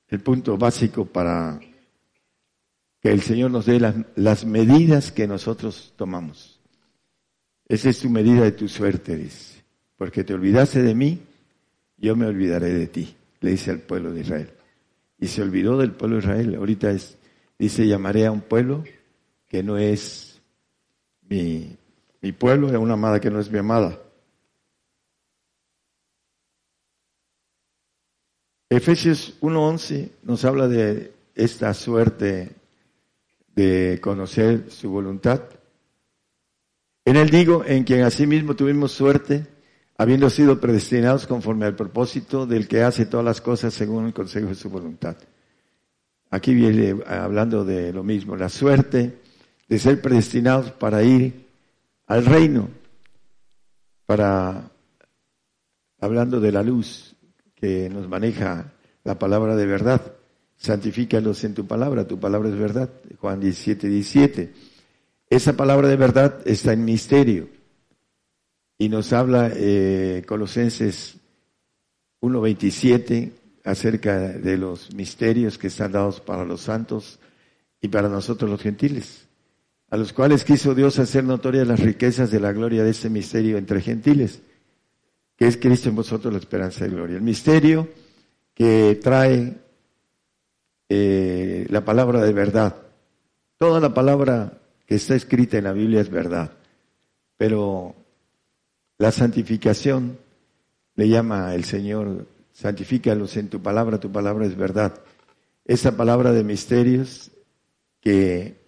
el punto básico para que el Señor nos dé las, medidas que nosotros tomamos. Esa es tu medida de tu suerte, dice. Porque te olvidaste de mí, yo me olvidaré de ti, le dice al pueblo de Israel. Y se olvidó del pueblo de Israel. Ahorita es, dice, llamaré a un pueblo que no es mi, mi pueblo, a una amada que no es mi amada. Efesios 1.11 nos habla de esta suerte de conocer su voluntad. En él digo, en quien asimismo tuvimos suerte, habiendo sido predestinados conforme al propósito del que hace todas las cosas según el consejo de su voluntad. Aquí viene hablando de lo mismo, la suerte de ser predestinados para ir al reino, para, hablando de la luz que nos maneja la palabra de verdad santifícalos en tu palabra, tu palabra es verdad. Juan 17, 17. Esa palabra de verdad está en misterio. Y nos habla eh, Colosenses 1.27 acerca de los misterios que están dados para los santos y para nosotros los gentiles, a los cuales quiso Dios hacer notorias las riquezas de la gloria de ese misterio entre gentiles, que es Cristo en vosotros la esperanza de gloria. El misterio que trae eh, la palabra de verdad. Toda la palabra que está escrita en la Biblia es verdad, pero la santificación le llama el Señor, santifícalos en tu palabra, tu palabra es verdad. Esa palabra de misterios que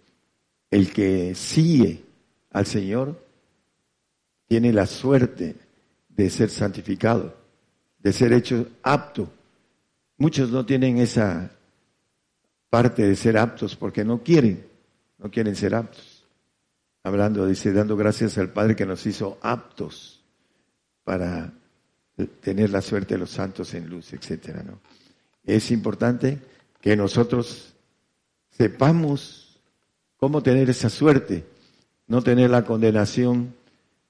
el que sigue al Señor tiene la suerte de ser santificado, de ser hecho apto. Muchos no tienen esa parte de ser aptos porque no quieren, no quieren ser aptos. Hablando, dice, dando gracias al Padre que nos hizo aptos para tener la suerte de los santos en luz, etcétera, ¿no? Es importante que nosotros sepamos cómo tener esa suerte, no tener la condenación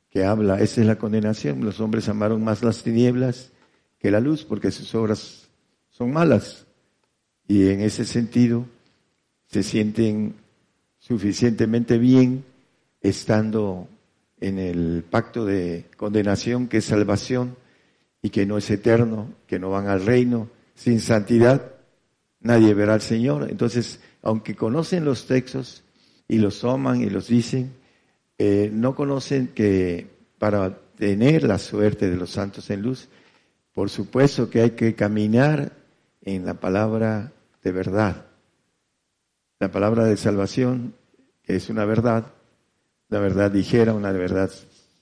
que habla, esa es la condenación. Los hombres amaron más las tinieblas que la luz porque sus obras son malas y en ese sentido se sienten suficientemente bien estando en el pacto de condenación que es salvación y que no es eterno, que no van al reino sin santidad, nadie verá al Señor. Entonces, aunque conocen los textos y los toman y los dicen, eh, no conocen que para tener la suerte de los santos en luz, por supuesto que hay que caminar en la palabra de verdad, la palabra de salvación, es una verdad, una verdad ligera, una verdad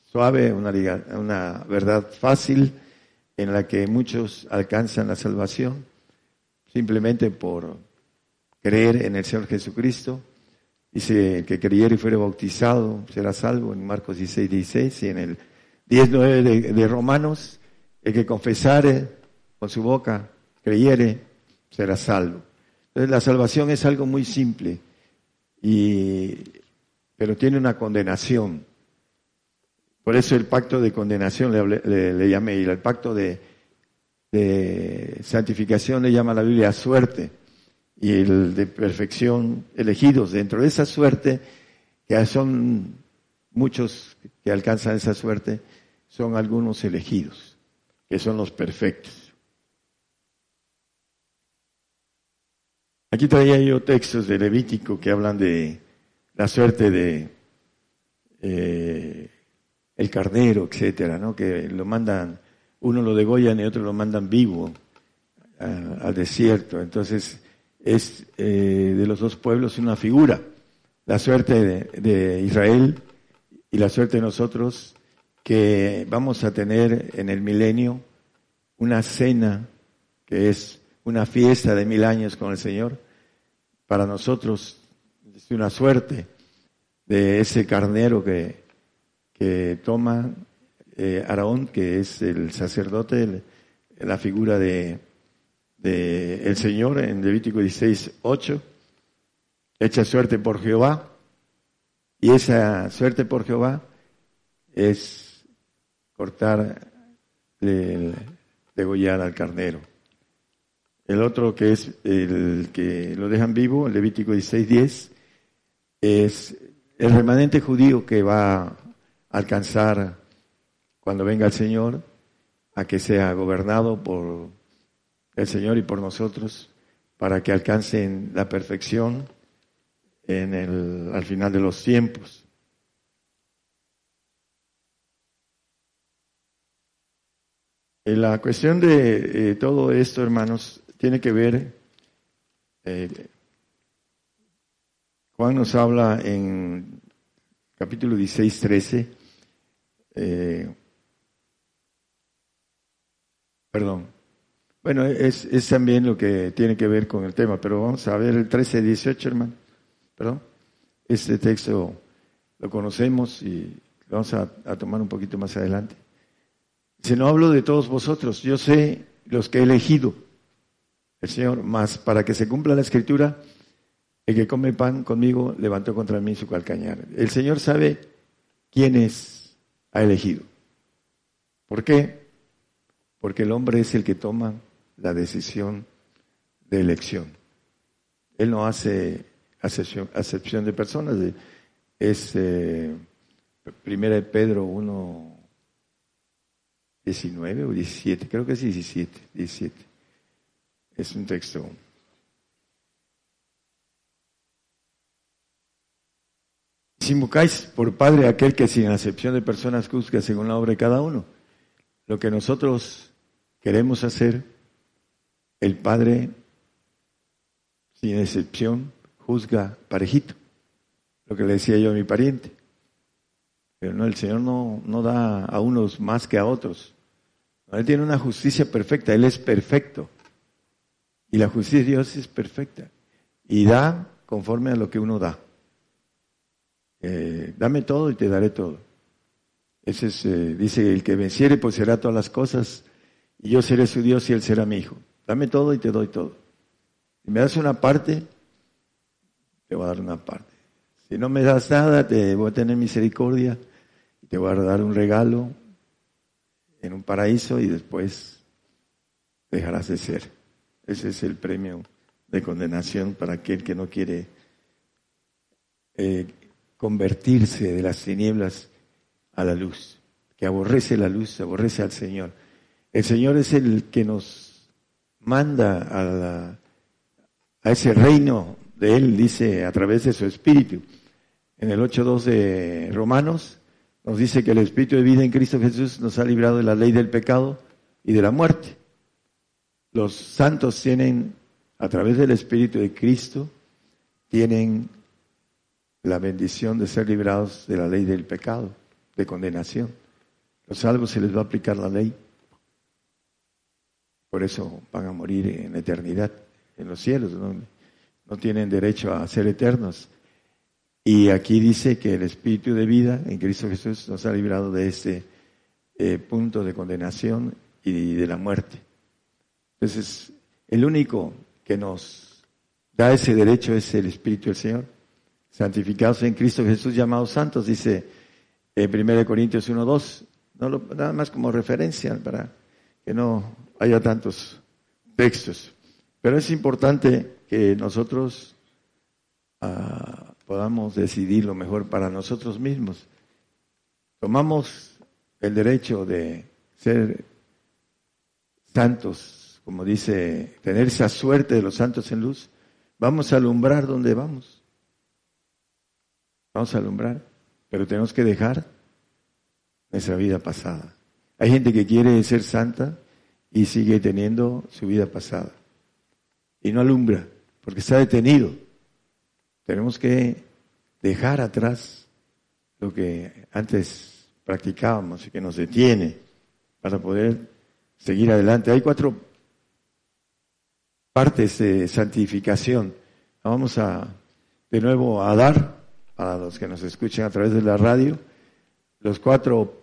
suave, una, una verdad fácil en la que muchos alcanzan la salvación simplemente por creer en el Señor Jesucristo. Dice que creyere y fuere bautizado será salvo en Marcos 16, 16 y en el 19 de, de Romanos, el que confesare con su boca, creyere, será salvo. Entonces la salvación es algo muy simple, y, pero tiene una condenación. Por eso el pacto de condenación le, llamé, y el pacto de, de santificación le llama la Biblia suerte, y el de perfección elegidos. Dentro de esa suerte, que son muchos que alcanzan esa suerte, son algunos elegidos, que son los perfectos. Aquí traía yo textos de Levítico que hablan de la suerte de eh, el carnero, etcétera, ¿no? Que lo mandan, uno lo degollan y otro lo mandan vivo al desierto. Entonces es eh, de los dos pueblos una figura. La suerte de, de Israel y la suerte de nosotros que vamos a tener en el milenio una cena que es una fiesta de mil años con el Señor, para nosotros es una suerte de ese carnero que, que toma eh, Araón, que es el sacerdote, la figura de, el Señor en Levítico 16, 8, echa suerte por Jehová, y esa suerte por Jehová es cortar, degollar al carnero. El otro que es el que lo dejan vivo, Levítico 16:10, es el remanente judío que va a alcanzar cuando venga el Señor a que sea gobernado por el Señor y por nosotros para que alcancen la perfección en el, al final de los tiempos. En la cuestión de eh, todo esto, hermanos, tiene que ver, eh, Juan nos habla en capítulo 16, 13, eh, perdón, bueno, es, es, también lo que tiene que ver con el tema, pero vamos a ver el 13, 18, hermano, perdón, este texto lo conocemos y lo vamos a, tomar un poquito más adelante. Si no hablo de todos vosotros, yo sé los que he elegido el Señor, más para que se cumpla la escritura, el que come pan conmigo levantó contra mí su calcañar. El Señor sabe quiénes ha elegido. ¿Por qué? Porque el hombre es el que toma la decisión de elección. Él no hace acepción, de personas. Es eh, primera de Pedro 1, 19 o 17, creo que es 17, 17. Es un texto. Si invocáis por Padre aquel que sin acepción de personas juzga según la obra de cada uno. Lo que nosotros queremos hacer, el Padre sin excepción juzga parejito. Lo que le decía yo a mi pariente. Pero no, el Señor no, no da a unos más que a otros. Él tiene una justicia perfecta, Él es perfecto. Y la justicia de Dios es perfecta. Y da conforme a lo que uno da. Eh, dame todo y te daré todo. Ese es, eh, dice, el que venciere pues será todas las cosas y yo seré su Dios y él será mi hijo. Dame todo y te doy todo. Si me das una parte, te voy a dar una parte. Si no me das nada, te voy a tener misericordia y te voy a dar un regalo en un paraíso y después dejarás de ser. Ese es el premio de condenación para aquel que no quiere eh, convertirse de las tinieblas a la luz, que aborrece la luz, aborrece al Señor. El Señor es el que nos manda a, a ese reino de Él, dice, a través de su Espíritu. En el 8.2 de Romanos nos dice que el Espíritu de vida en Cristo Jesús nos ha librado de la ley del pecado y de la muerte. Los santos tienen, a través del Espíritu de Cristo, tienen la bendición de ser librados de la ley del pecado, de condenación. Los salvos se les va a aplicar la ley. Por eso van a morir en eternidad, en los cielos. No, tienen derecho a ser eternos. Y aquí dice que el espíritu de vida en Cristo Jesús nos ha librado de este eh, punto de condenación y de la muerte. Entonces, el único que nos da ese derecho es el Espíritu del Señor. Santificados en Cristo Jesús, llamados santos, dice en 1 Corintios 1.2, no nada más como referencia para que no haya tantos textos. Pero es importante que nosotros ah, podamos decidir lo mejor para nosotros mismos. Tomamos el derecho de ser santos, como dice, tener esa suerte de los santos en luz. Vamos a alumbrar donde vamos. Vamos a alumbrar, pero tenemos que dejar nuestra vida pasada. Hay gente que quiere ser santa y sigue teniendo su vida pasada. Y no alumbra, porque está detenido. Tenemos que dejar atrás lo que antes practicábamos y que nos detiene para poder seguir adelante. Hay cuatro partes de santificación. Vamos a de nuevo a dar para los que nos escuchen a través de la radio los cuatro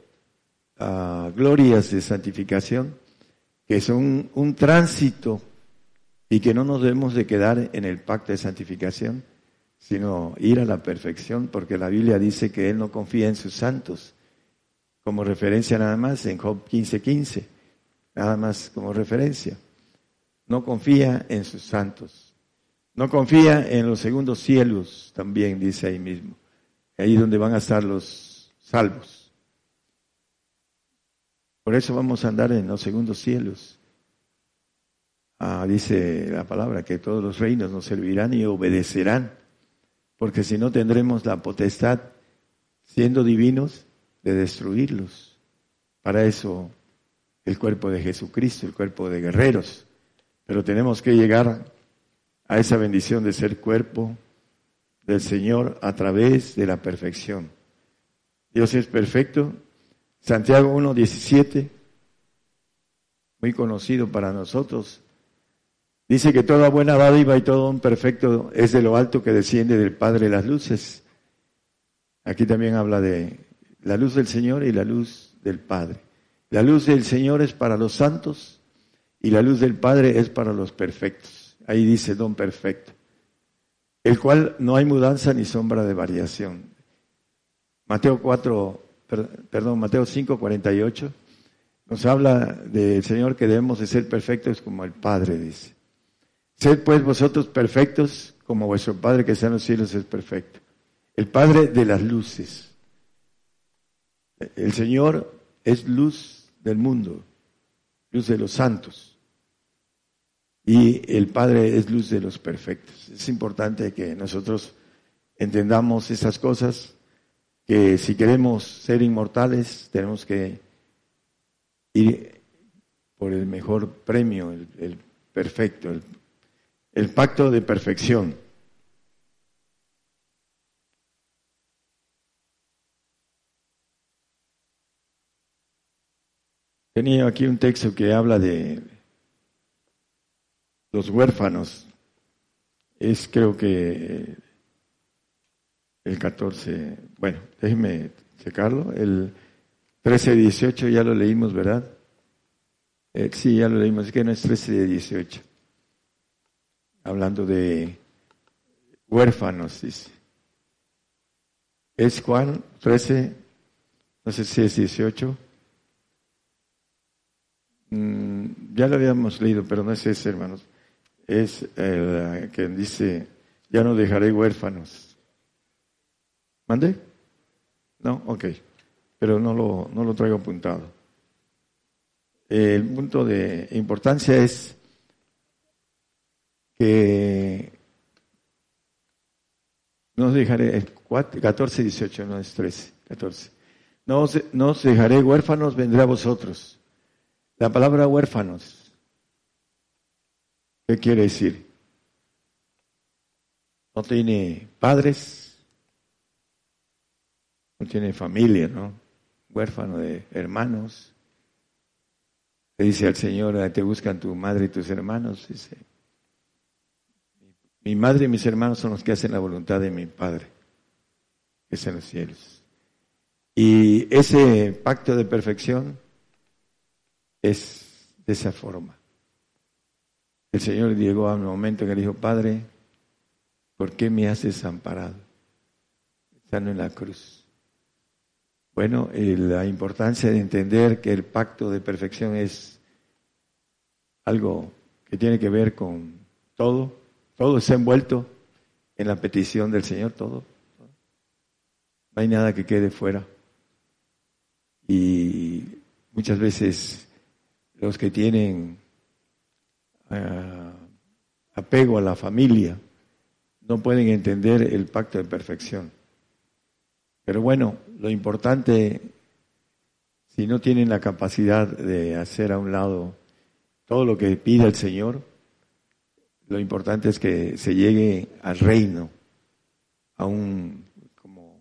uh, glorias de santificación que son un tránsito y que no nos debemos de quedar en el pacto de santificación, sino ir a la perfección, porque la Biblia dice que Él no confía en sus santos, como referencia nada más en Job 15:15. 15 nada más como referencia. No confía en sus santos. No confía en los segundos cielos, también dice ahí mismo. Ahí donde van a estar los salvos. Por eso vamos a andar en los segundos cielos. Ah, dice la palabra que todos los reinos nos servirán y obedecerán, porque si no tendremos la potestad, siendo divinos, de destruirlos. Para eso el cuerpo de Jesucristo, el cuerpo de guerreros. Pero tenemos que llegar a esa bendición de ser cuerpo del Señor a través de la perfección. Dios es perfecto. Santiago 1.17, muy conocido para nosotros, dice que toda buena dádiva y todo un perfecto es de lo alto que desciende del Padre las luces. Aquí también habla de la luz del Señor y la luz del Padre. La luz del Señor es para los santos y la luz del Padre es para los perfectos. Ahí dice don perfecto, el cual no hay mudanza ni sombra de variación. Mateo 4, perdón, Mateo 5, 48 nos habla del Señor que debemos de ser perfectos como el Padre dice. Sed pues vosotros perfectos como vuestro Padre que está en los cielos es perfecto. El Padre de las luces. El Señor es luz del mundo, luz de los santos. Y el Padre es luz de los perfectos. Es importante que nosotros entendamos esas cosas, que si queremos ser inmortales tenemos que ir por el mejor premio, el, perfecto, el pacto de perfección. Tenía aquí un texto que habla de los huérfanos. Es creo que el 14, bueno, déjenme checarlo. El 13 de 18 ya lo leímos, ¿verdad? Eh, sí, ya lo leímos, es que no es 13 de 18. Hablando de huérfanos, dice. Es Juan 13, no sé si es 18. Mm, ya lo habíamos leído, pero no es ese, hermanos. Es el que dice, ya no dejaré huérfanos. ¿Mande? No, ok. Pero no lo, no lo traigo apuntado. El punto de importancia es que no dejaré, 14, 18, no es 13, 14. No no os dejaré huérfanos, vendré a vosotros. La palabra huérfanos, ¿qué quiere decir? no tiene padres, no tiene familia, ¿no? Huérfano de hermanos. Le dice al Señor, te buscan tu madre y tus hermanos. Dice, mi madre y mis hermanos son los que hacen la voluntad de mi Padre, que es en los cielos. Y ese pacto de perfección es de esa forma. El Señor llegó a un momento que le dijo, Padre, ¿por qué me has desamparado? Estando en la cruz. Bueno, la importancia de entender que el pacto de perfección es algo que tiene que ver con todo, todo está envuelto en la petición del Señor, todo. No hay nada que quede fuera. Y muchas veces los que tienen eh, apego a la familia no pueden entender el pacto de perfección. Pero bueno, lo importante, si no tienen la capacidad de hacer a un lado todo lo que pide el Señor, lo importante es que se llegue al reino, a un, como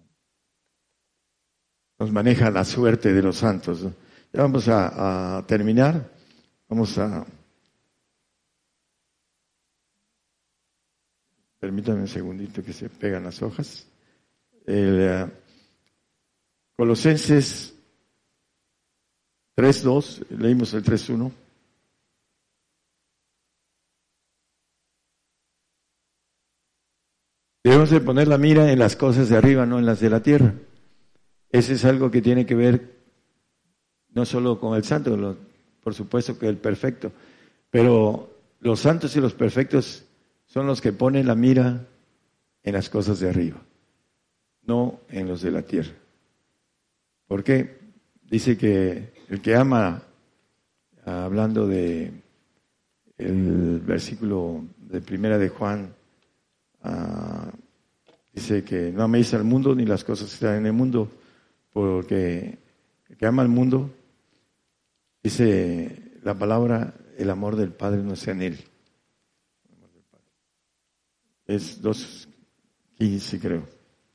nos maneja la suerte de los santos. Ya vamos a, terminar, vamos a... Permítanme un segundito que se pegan las hojas. El, uh, Colosenses 3.2, leímos el 3.1. Debemos de poner la mira en las cosas de arriba, no en las de la tierra. Ese es algo que tiene que ver no solo con el santo, por supuesto que el perfecto, pero los santos y los perfectos son los que ponen la mira en las cosas de arriba, no en los de la tierra. ¿Por qué? Dice que el que ama, hablando de el versículo de primera de Juan Ah, dice que no améis al mundo ni las cosas que están en el mundo, porque el que ama al mundo, dice la palabra, el amor del Padre no está en él. Es 2.15 creo,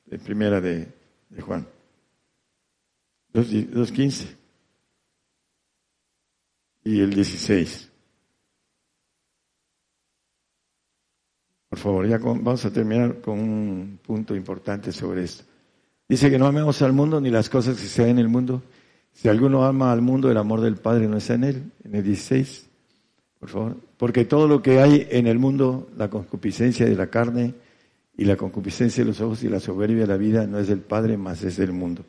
de primera de, de Juan. 2.15 y el 16. Por favor, ya vamos a terminar con un punto importante sobre esto. Dice que no amemos al mundo ni las cosas que sean en el mundo. Si alguno ama al mundo, el amor del Padre no está en él. En el 16, Porque todo lo que hay en el mundo, la concupiscencia de la carne y la concupiscencia de los ojos y la soberbia de la vida, no es del Padre, más es del mundo.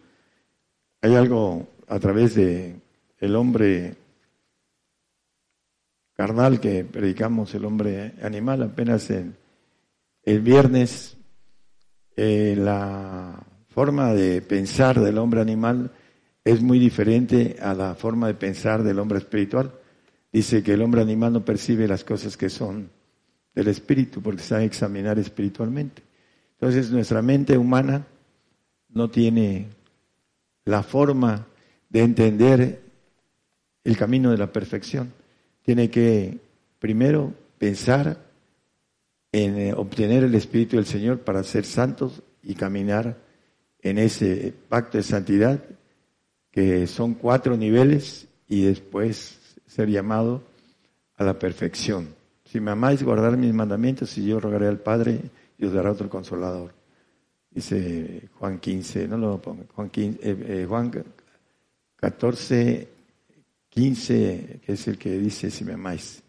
Hay algo a través de el hombre carnal que predicamos, el hombre animal, apenas en el viernes eh, la forma de pensar del hombre animal es muy diferente a la forma de pensar del hombre espiritual. Dice que el hombre animal no percibe las cosas que son del espíritu porque sabe examinar espiritualmente. Entonces nuestra mente humana no tiene la forma de entender el camino de la perfección. Tiene que primero pensar en eh, obtener el Espíritu del Señor para ser santos y caminar en ese pacto de santidad, que son cuatro niveles, y después ser llamado a la perfección. Si me amáis, guardar mis mandamientos, y yo rogaré al Padre y os dará otro consolador. Dice Juan 15, no lo pongo, Juan, 15, eh, eh, Juan 14, 15, que es el que dice si me amáis.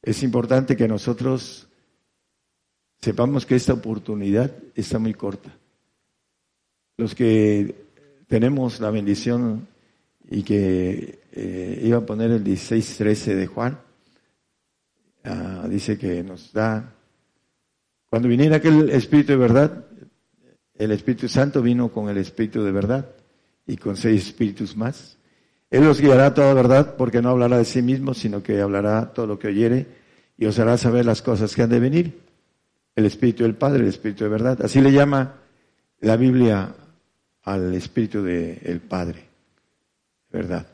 Es importante que nosotros sepamos que esta oportunidad está muy corta. Los que tenemos la bendición y que eh, iba a poner el 16-13 de Juan, ah, dice que nos da, cuando viniera aquel Espíritu de verdad, el Espíritu Santo vino con el Espíritu de verdad y con seis espíritus más. Él os guiará toda verdad porque no hablará de sí mismo, sino que hablará todo lo que oyere y os hará saber las cosas que han de venir el Espíritu del Padre, el Espíritu de verdad. Así le llama la Biblia al Espíritu del Padre, ¿verdad?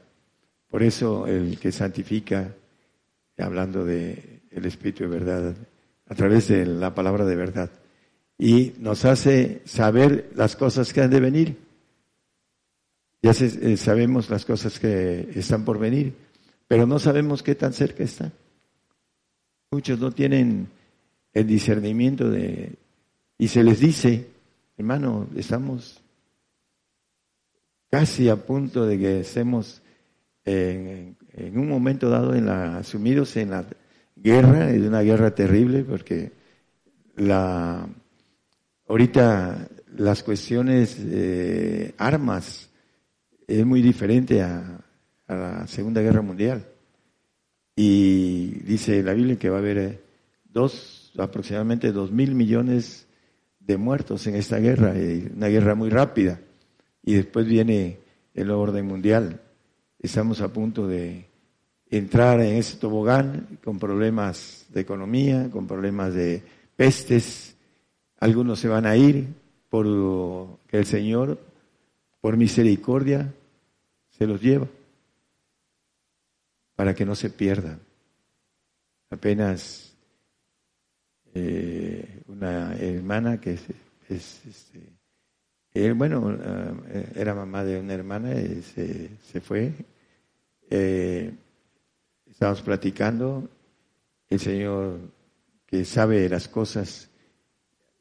Por eso el que santifica, hablando de el Espíritu de verdad, a través de la palabra de verdad, y nos hace saber las cosas que han de venir. Ya eh, sabemos las cosas que están por venir, pero no sabemos qué tan cerca están. Muchos no tienen el discernimiento de... Y se les dice, hermano, estamos casi a punto de que estemos en, un momento dado en la, sumidos en la guerra, en una guerra terrible, porque la ahorita las cuestiones de armas es muy diferente a, a, la Segunda Guerra Mundial. Y dice la Biblia que va a haber eh, dos, aproximadamente dos mil millones de muertos en esta guerra, una guerra muy rápida. Y después viene el orden mundial. Estamos a punto de entrar en ese tobogán con problemas de economía, con problemas de pestes. Algunos se van a ir por que el Señor, por misericordia, se los lleva para que no se pierdan. Apenas eh, una hermana que es, este, bueno, eh, era mamá de una hermana, y se, fue. Eh, estábamos platicando, el Señor que sabe las cosas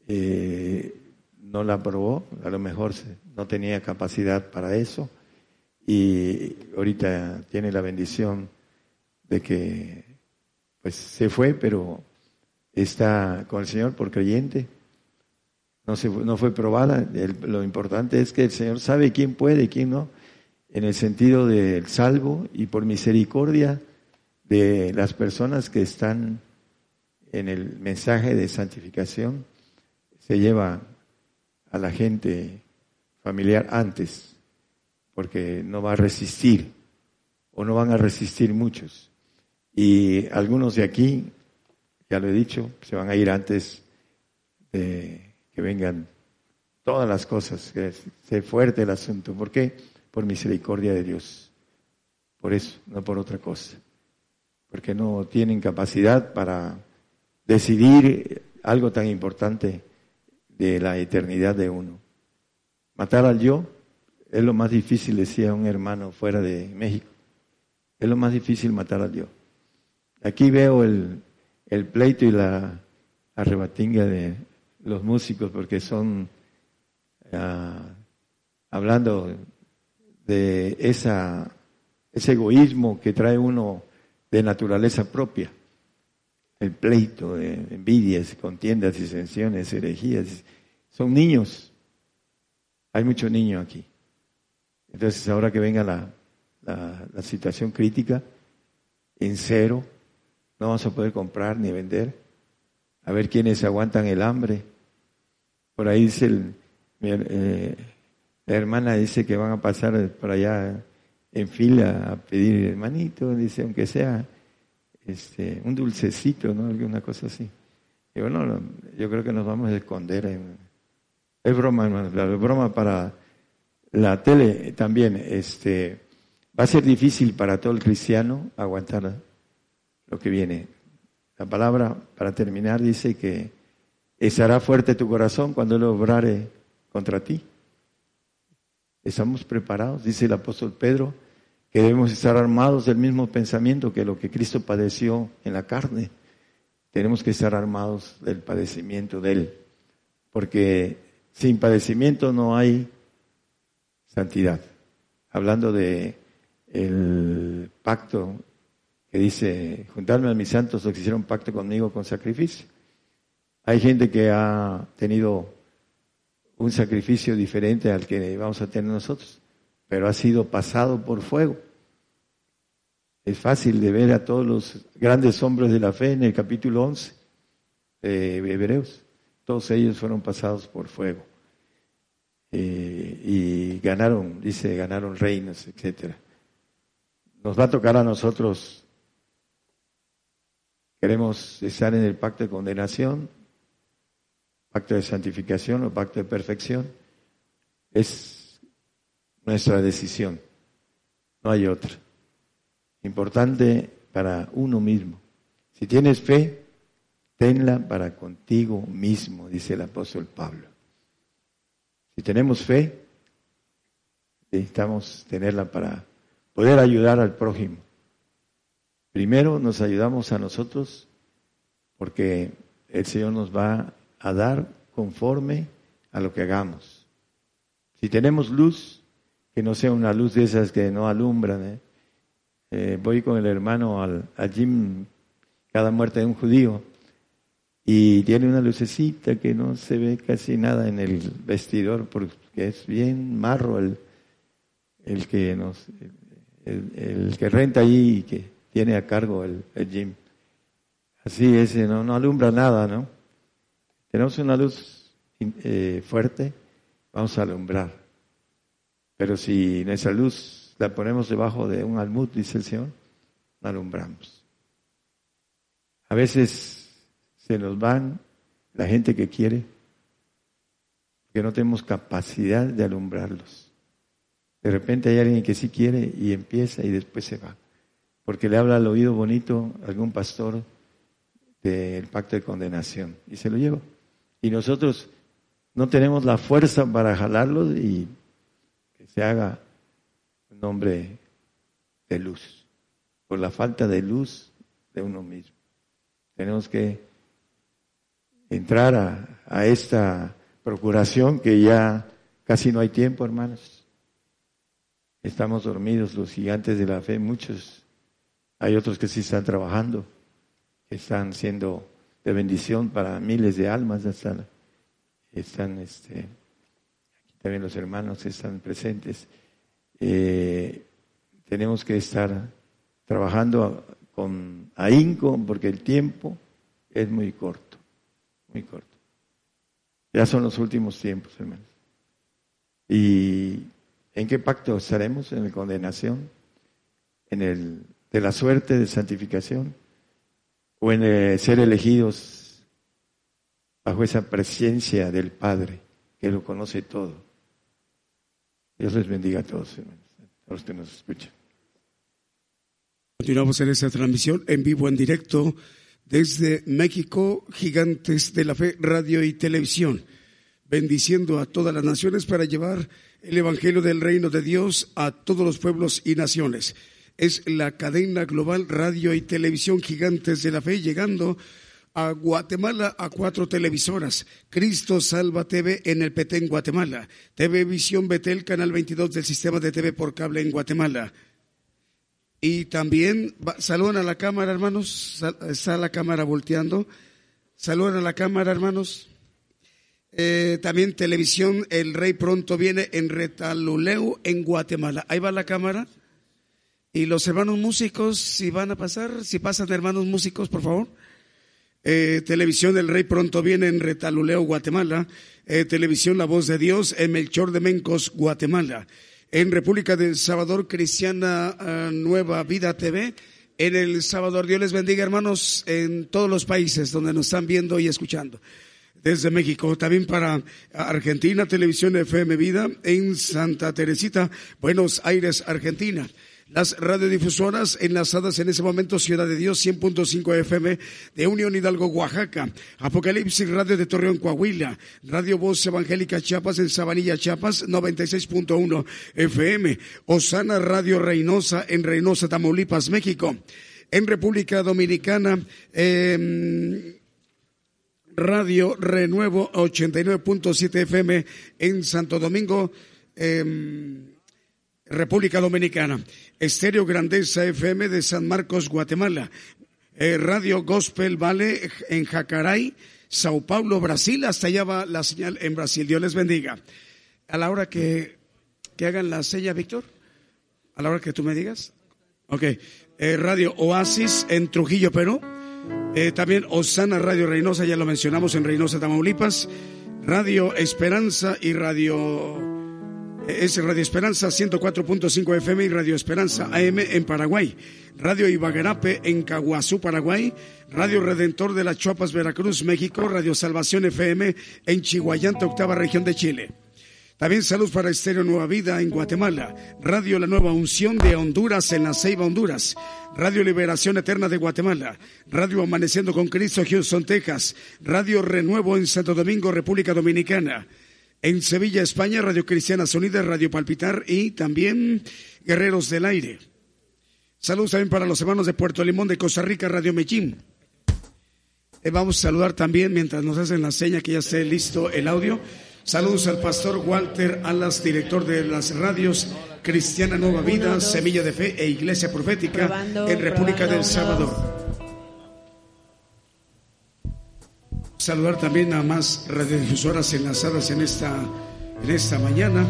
no la aprobó, a lo mejor no tenía capacidad para eso y ahorita tiene la bendición de que pues se fue, pero está con el Señor por creyente. No, se, no fue probada. lo importante es que el Señor sabe quién puede y quién no, en el sentido del salvo y por misericordia de las personas que están en el mensaje de santificación, se lleva a la gente familiar antes, porque no va a resistir, o no van a resistir muchos. Y algunos de aquí, ya lo he dicho, se van a ir antes de que vengan todas las cosas, que sea fuerte el asunto. ¿Por qué? Por misericordia de Dios. Por eso, no por otra cosa. Porque no tienen capacidad para decidir algo tan importante de la eternidad de uno. Matar al yo es lo más difícil, decía un hermano fuera de México. Es lo más difícil matar al yo. Aquí veo el, pleito y la arrebatinga de los músicos porque son ah, hablando de esa, ese egoísmo que trae uno de naturaleza propia. El pleito de envidias, contiendas, disensiones, herejías. Son niños. Hay mucho niño aquí. Entonces, ahora que venga la, la situación crítica, en cero, no vamos a poder comprar ni vender. A ver quiénes aguantan el hambre. Por ahí dice el, eh, la hermana dice que van a pasar por allá en fila a pedir hermanito, dice, aunque sea este, un dulcecito, ¿no? Alguna cosa así. Y bueno, yo creo que nos vamos a esconder. En, es broma, la broma para la tele también. Este, va a ser difícil para todo el cristiano aguantar lo que viene. La palabra, para terminar, dice que estará fuerte tu corazón cuando Él obrare contra ti. Estamos preparados, dice el apóstol Pedro, que debemos estar armados del mismo pensamiento que lo que Cristo padeció en la carne. Tenemos que estar armados del padecimiento de Él, porque sin padecimiento no hay santidad. Hablando de el pacto que dice, juntarme a mis santos los que hicieron pacto conmigo con sacrificio. Hay gente que ha tenido un sacrificio diferente al que vamos a tener nosotros, pero ha sido pasado por fuego. Es fácil de ver a todos los grandes hombres de la fe en el capítulo 11 de Hebreos. Todos ellos fueron pasados por fuego. Eh, y ganaron, dice, ganaron reinos, etcétera. Nos va a tocar a nosotros Queremos estar en el pacto de condenación, pacto de santificación o pacto de perfección. Es nuestra decisión, no hay otra. Importante para uno mismo. Si tienes fe, tenla para contigo mismo, dice el apóstol Pablo. Si tenemos fe, necesitamos tenerla para poder ayudar al prójimo. Primero nos ayudamos a nosotros porque el Señor nos va a dar conforme a lo que hagamos. Si tenemos luz, que no sea una luz de esas que no alumbran. ¿eh? Eh, voy con el hermano al, al gym cada muerte de un judío y tiene una lucecita que no se ve casi nada en el vestidor porque es bien marro el, el que nos el, que renta allí y que tiene a cargo el, gym. Así es, no, no alumbra nada, ¿no? Tenemos una luz eh, fuerte, vamos a alumbrar. Pero si nuestra luz la ponemos debajo de un almud, dice el Señor, no alumbramos. A veces se nos van la gente que quiere, porque no tenemos capacidad de alumbrarlos. De repente hay alguien que sí quiere y empieza y después se va, porque le habla al oído bonito algún pastor del pacto de condenación y se lo lleva. Y nosotros no tenemos la fuerza para jalarlos y que se haga un hombre de luz, por la falta de luz de uno mismo. Tenemos que entrar a, a esta procuración que ya casi no hay tiempo, hermanos. Estamos dormidos los gigantes de la fe, muchos. Hay otros que sí están trabajando, que están siendo de bendición para miles de almas. Están, están este, aquí también los hermanos están presentes. Eh, tenemos que estar trabajando con ahínco porque el tiempo es muy corto, muy corto. Ya son los últimos tiempos, hermanos. Y ¿En qué pacto estaremos? ¿En la condenación? ¿En el de la suerte de santificación? ¿O en el ser elegidos bajo esa presencia del Padre que lo conoce todo? Dios les bendiga a todos, hermanos, a los que nos escuchan. Continuamos en esta transmisión en vivo, en directo, desde México, Gigantes de la Fe, Radio y Televisión, bendiciendo a todas las naciones para llevar el Evangelio del Reino de Dios a todos los pueblos y naciones. Es la cadena global radio y televisión gigantes de la fe llegando a Guatemala a cuatro televisoras. Cristo Salva TV en el Petén, Guatemala. TV Visión Betel, canal 22 del sistema de TV por cable en Guatemala. Y también saludan a la cámara, hermanos. Está la cámara volteando. Saludan a la cámara, hermanos. Eh, también televisión, El Rey pronto viene en Retaluleu, en Guatemala. Ahí va la cámara. Y los hermanos músicos, si van a pasar, si pasan hermanos músicos, por favor. Eh, televisión El Rey pronto viene en Retaluleu, Guatemala. Eh, televisión La Voz de Dios en Melchor de Mencos, Guatemala. En República del Salvador, Cristiana ah, Nueva Vida TV. En El Salvador, Dios les bendiga, hermanos, en todos los países donde nos están viendo y escuchando desde México, también para Argentina, Televisión FM Vida en Santa Teresita, Buenos Aires, Argentina. Las radiodifusoras enlazadas en ese momento, Ciudad de Dios, 100.5 FM de Unión Hidalgo, Oaxaca, Apocalipsis Radio de Torreón, Coahuila, Radio Voz Evangélica Chiapas en Sabanilla, Chiapas, 96.1 FM, Osana Radio Reynosa en Reynosa, Tamaulipas, México. En República Dominicana, eh, Radio Renuevo 89.7 FM en Santo Domingo, em, República Dominicana. Estéreo Grandeza FM de San Marcos, Guatemala. Eh, Radio Gospel Vale en Jacaray, Sao Paulo, Brasil. Hasta allá va la señal en Brasil. Dios les bendiga. A la hora que, que hagan la seña, Víctor. A la hora que tú me digas. Ok. Eh, Radio Oasis en Trujillo, Perú. Eh, también Osana Radio Reynosa, ya lo mencionamos en Reynosa, Tamaulipas. Radio Esperanza y Radio. Es Radio Esperanza 104.5 FM y Radio Esperanza AM en Paraguay. Radio Ibaguarape en Caguazú, Paraguay. Radio Redentor de las Chuapas, Veracruz, México. Radio Salvación FM en Chihuayante, octava región de Chile. También salud para Estéreo Nueva Vida en Guatemala, Radio La Nueva Unción de Honduras en la Ceiba, Honduras, Radio Liberación Eterna de Guatemala, Radio Amaneciendo con Cristo, Houston, Texas, Radio Renuevo en Santo Domingo, República Dominicana, en Sevilla, España, Radio Cristiana Unida, Radio Palpitar y también Guerreros del Aire. Saludos también para los hermanos de Puerto Limón de Costa Rica, Radio Medellín. Eh, vamos a saludar también mientras nos hacen la seña que ya esté listo el audio. Saludos al pastor Walter Alas, director de las radios Cristiana Nueva Vida, Semilla de Fe e Iglesia Profética en República del Salvador. Saludar también a más radiodifusoras enlazadas en esta, en esta mañana.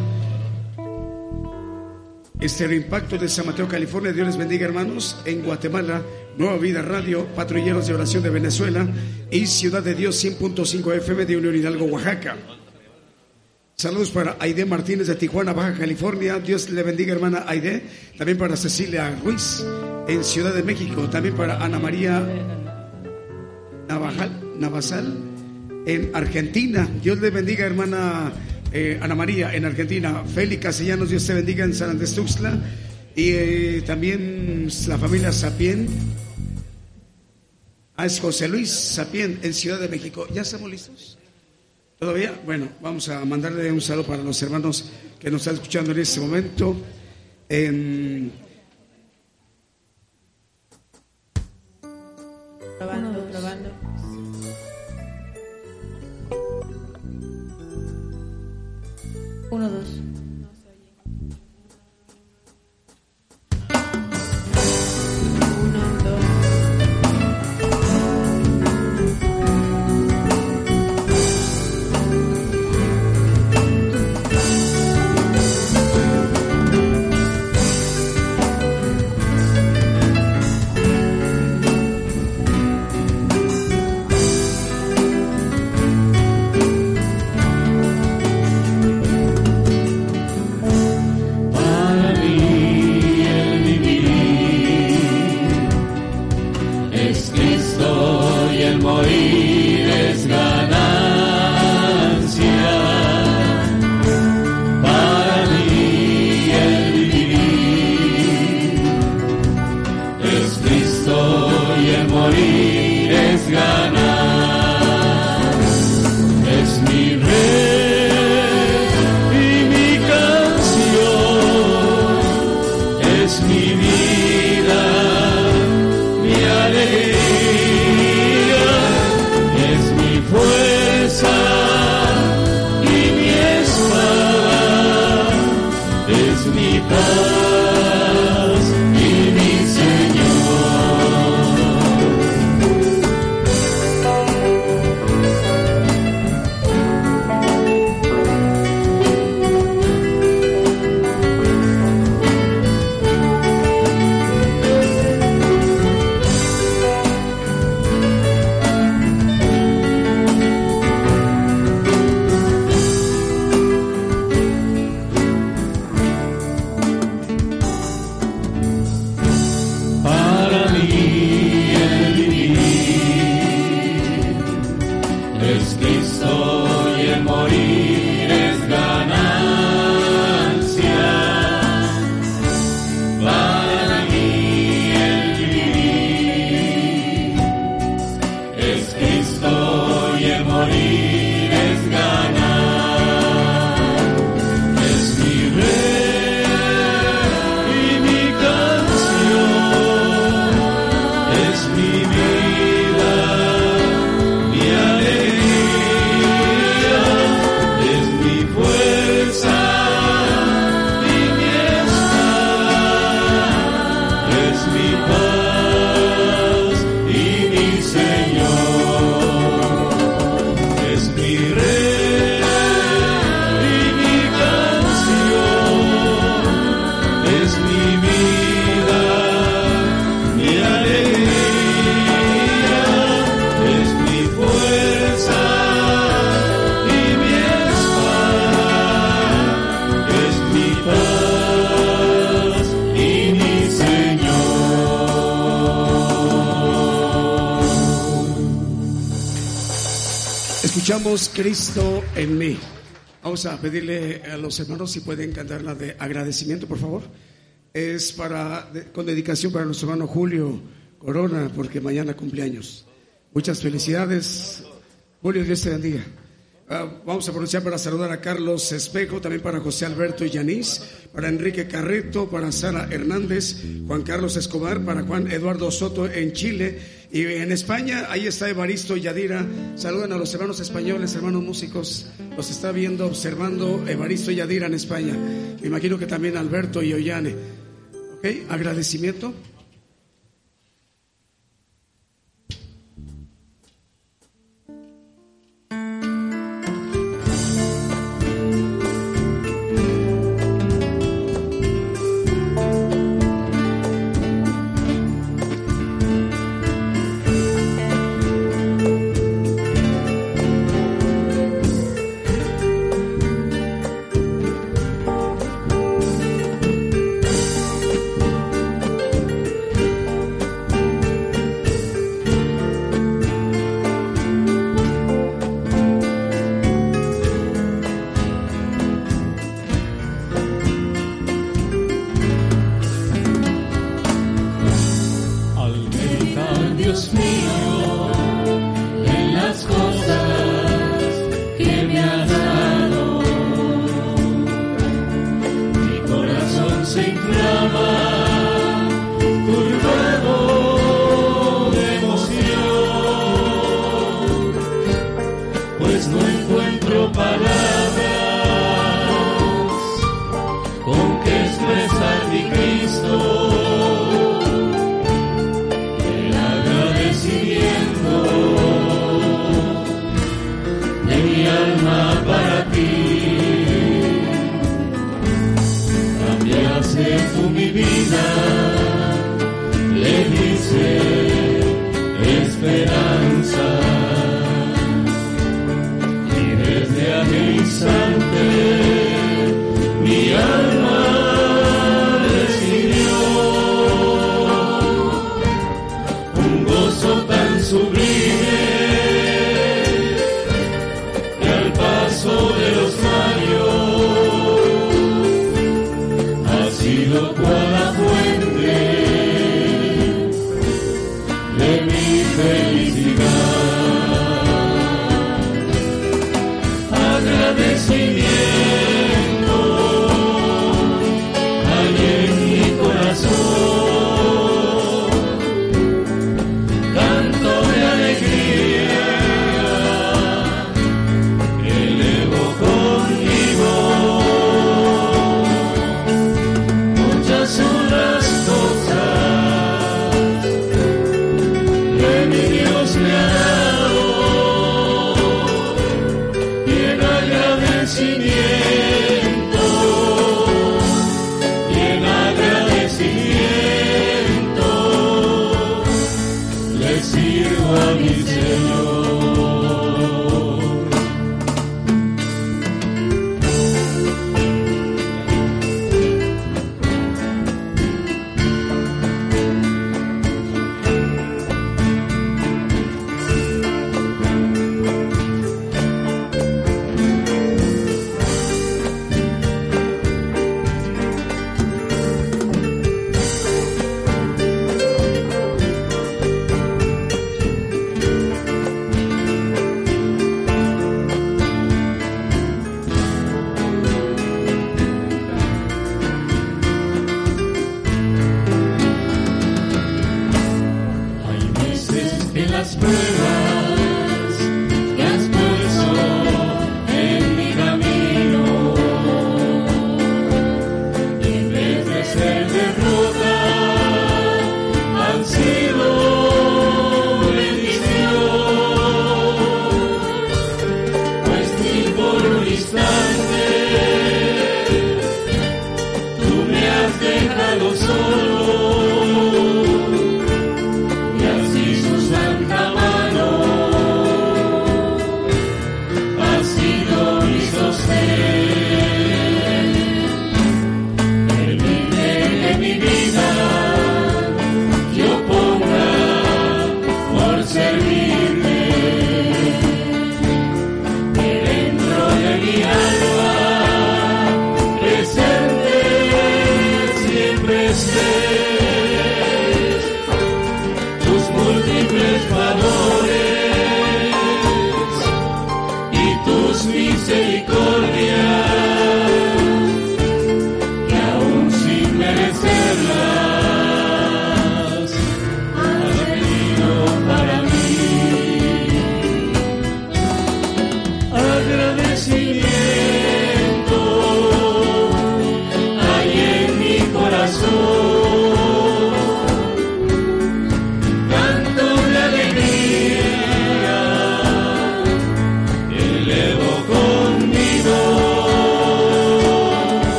Este impacto de San Mateo, California. Dios les bendiga, hermanos. En Guatemala, Nueva Vida Radio, Patrulleros de Oración de Venezuela y Ciudad de Dios 100.5 FM de Unión Hidalgo, Oaxaca. Saludos para Aide Martínez de Tijuana, Baja California. Dios le bendiga, hermana Aide. También para Cecilia Ruiz en Ciudad de México. También para Ana María Navajal, Navasal en Argentina. Dios le bendiga, hermana eh, Ana María en Argentina. Félix Castellanos, Dios te bendiga en San Andrés Tuxtla. Y eh, también la familia Sapien. Ah, es José Luis Sapien en Ciudad de México. ¿Ya estamos listos? ¿Todavía? Bueno, vamos a mandarle un saludo para los hermanos que nos están escuchando en este momento. En... Probando, Escuchamos Cristo en mí. Vamos a pedirle a los hermanos si pueden cantar la de agradecimiento, por favor. Es para, con dedicación para nuestro hermano Julio Corona, porque mañana cumpleaños. Muchas felicidades. Julio, Dios te bendiga. Ah, vamos a aprovechar para saludar a Carlos Espejo, también para José Alberto y Yanis, para Enrique Carreto, para Sara Hernández, Juan Carlos Escobar, para Juan Eduardo Soto en Chile y en España. Ahí está Evaristo Yadira. Saludan a los hermanos españoles, hermanos músicos. Los está viendo, observando Evaristo Yadira en España. Me imagino que también Alberto y Ollane. ¿Ok? Agradecimiento.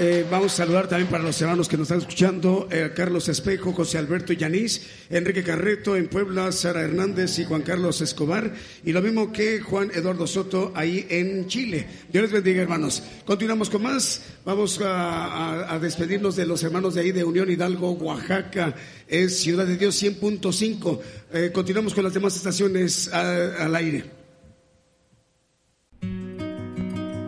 Eh, vamos a saludar también para los hermanos que nos están escuchando, eh, Carlos Espejo, José Alberto Yanís, Enrique Carreto en Puebla, Sara Hernández y Juan Carlos Escobar, y lo mismo que Juan Eduardo Soto ahí en Chile. Dios les bendiga, hermanos. Continuamos con más. Vamos a, despedirnos de los hermanos de ahí de Unión Hidalgo, Oaxaca, es Ciudad de Dios 100.5. Eh, continuamos con las demás estaciones a- al aire.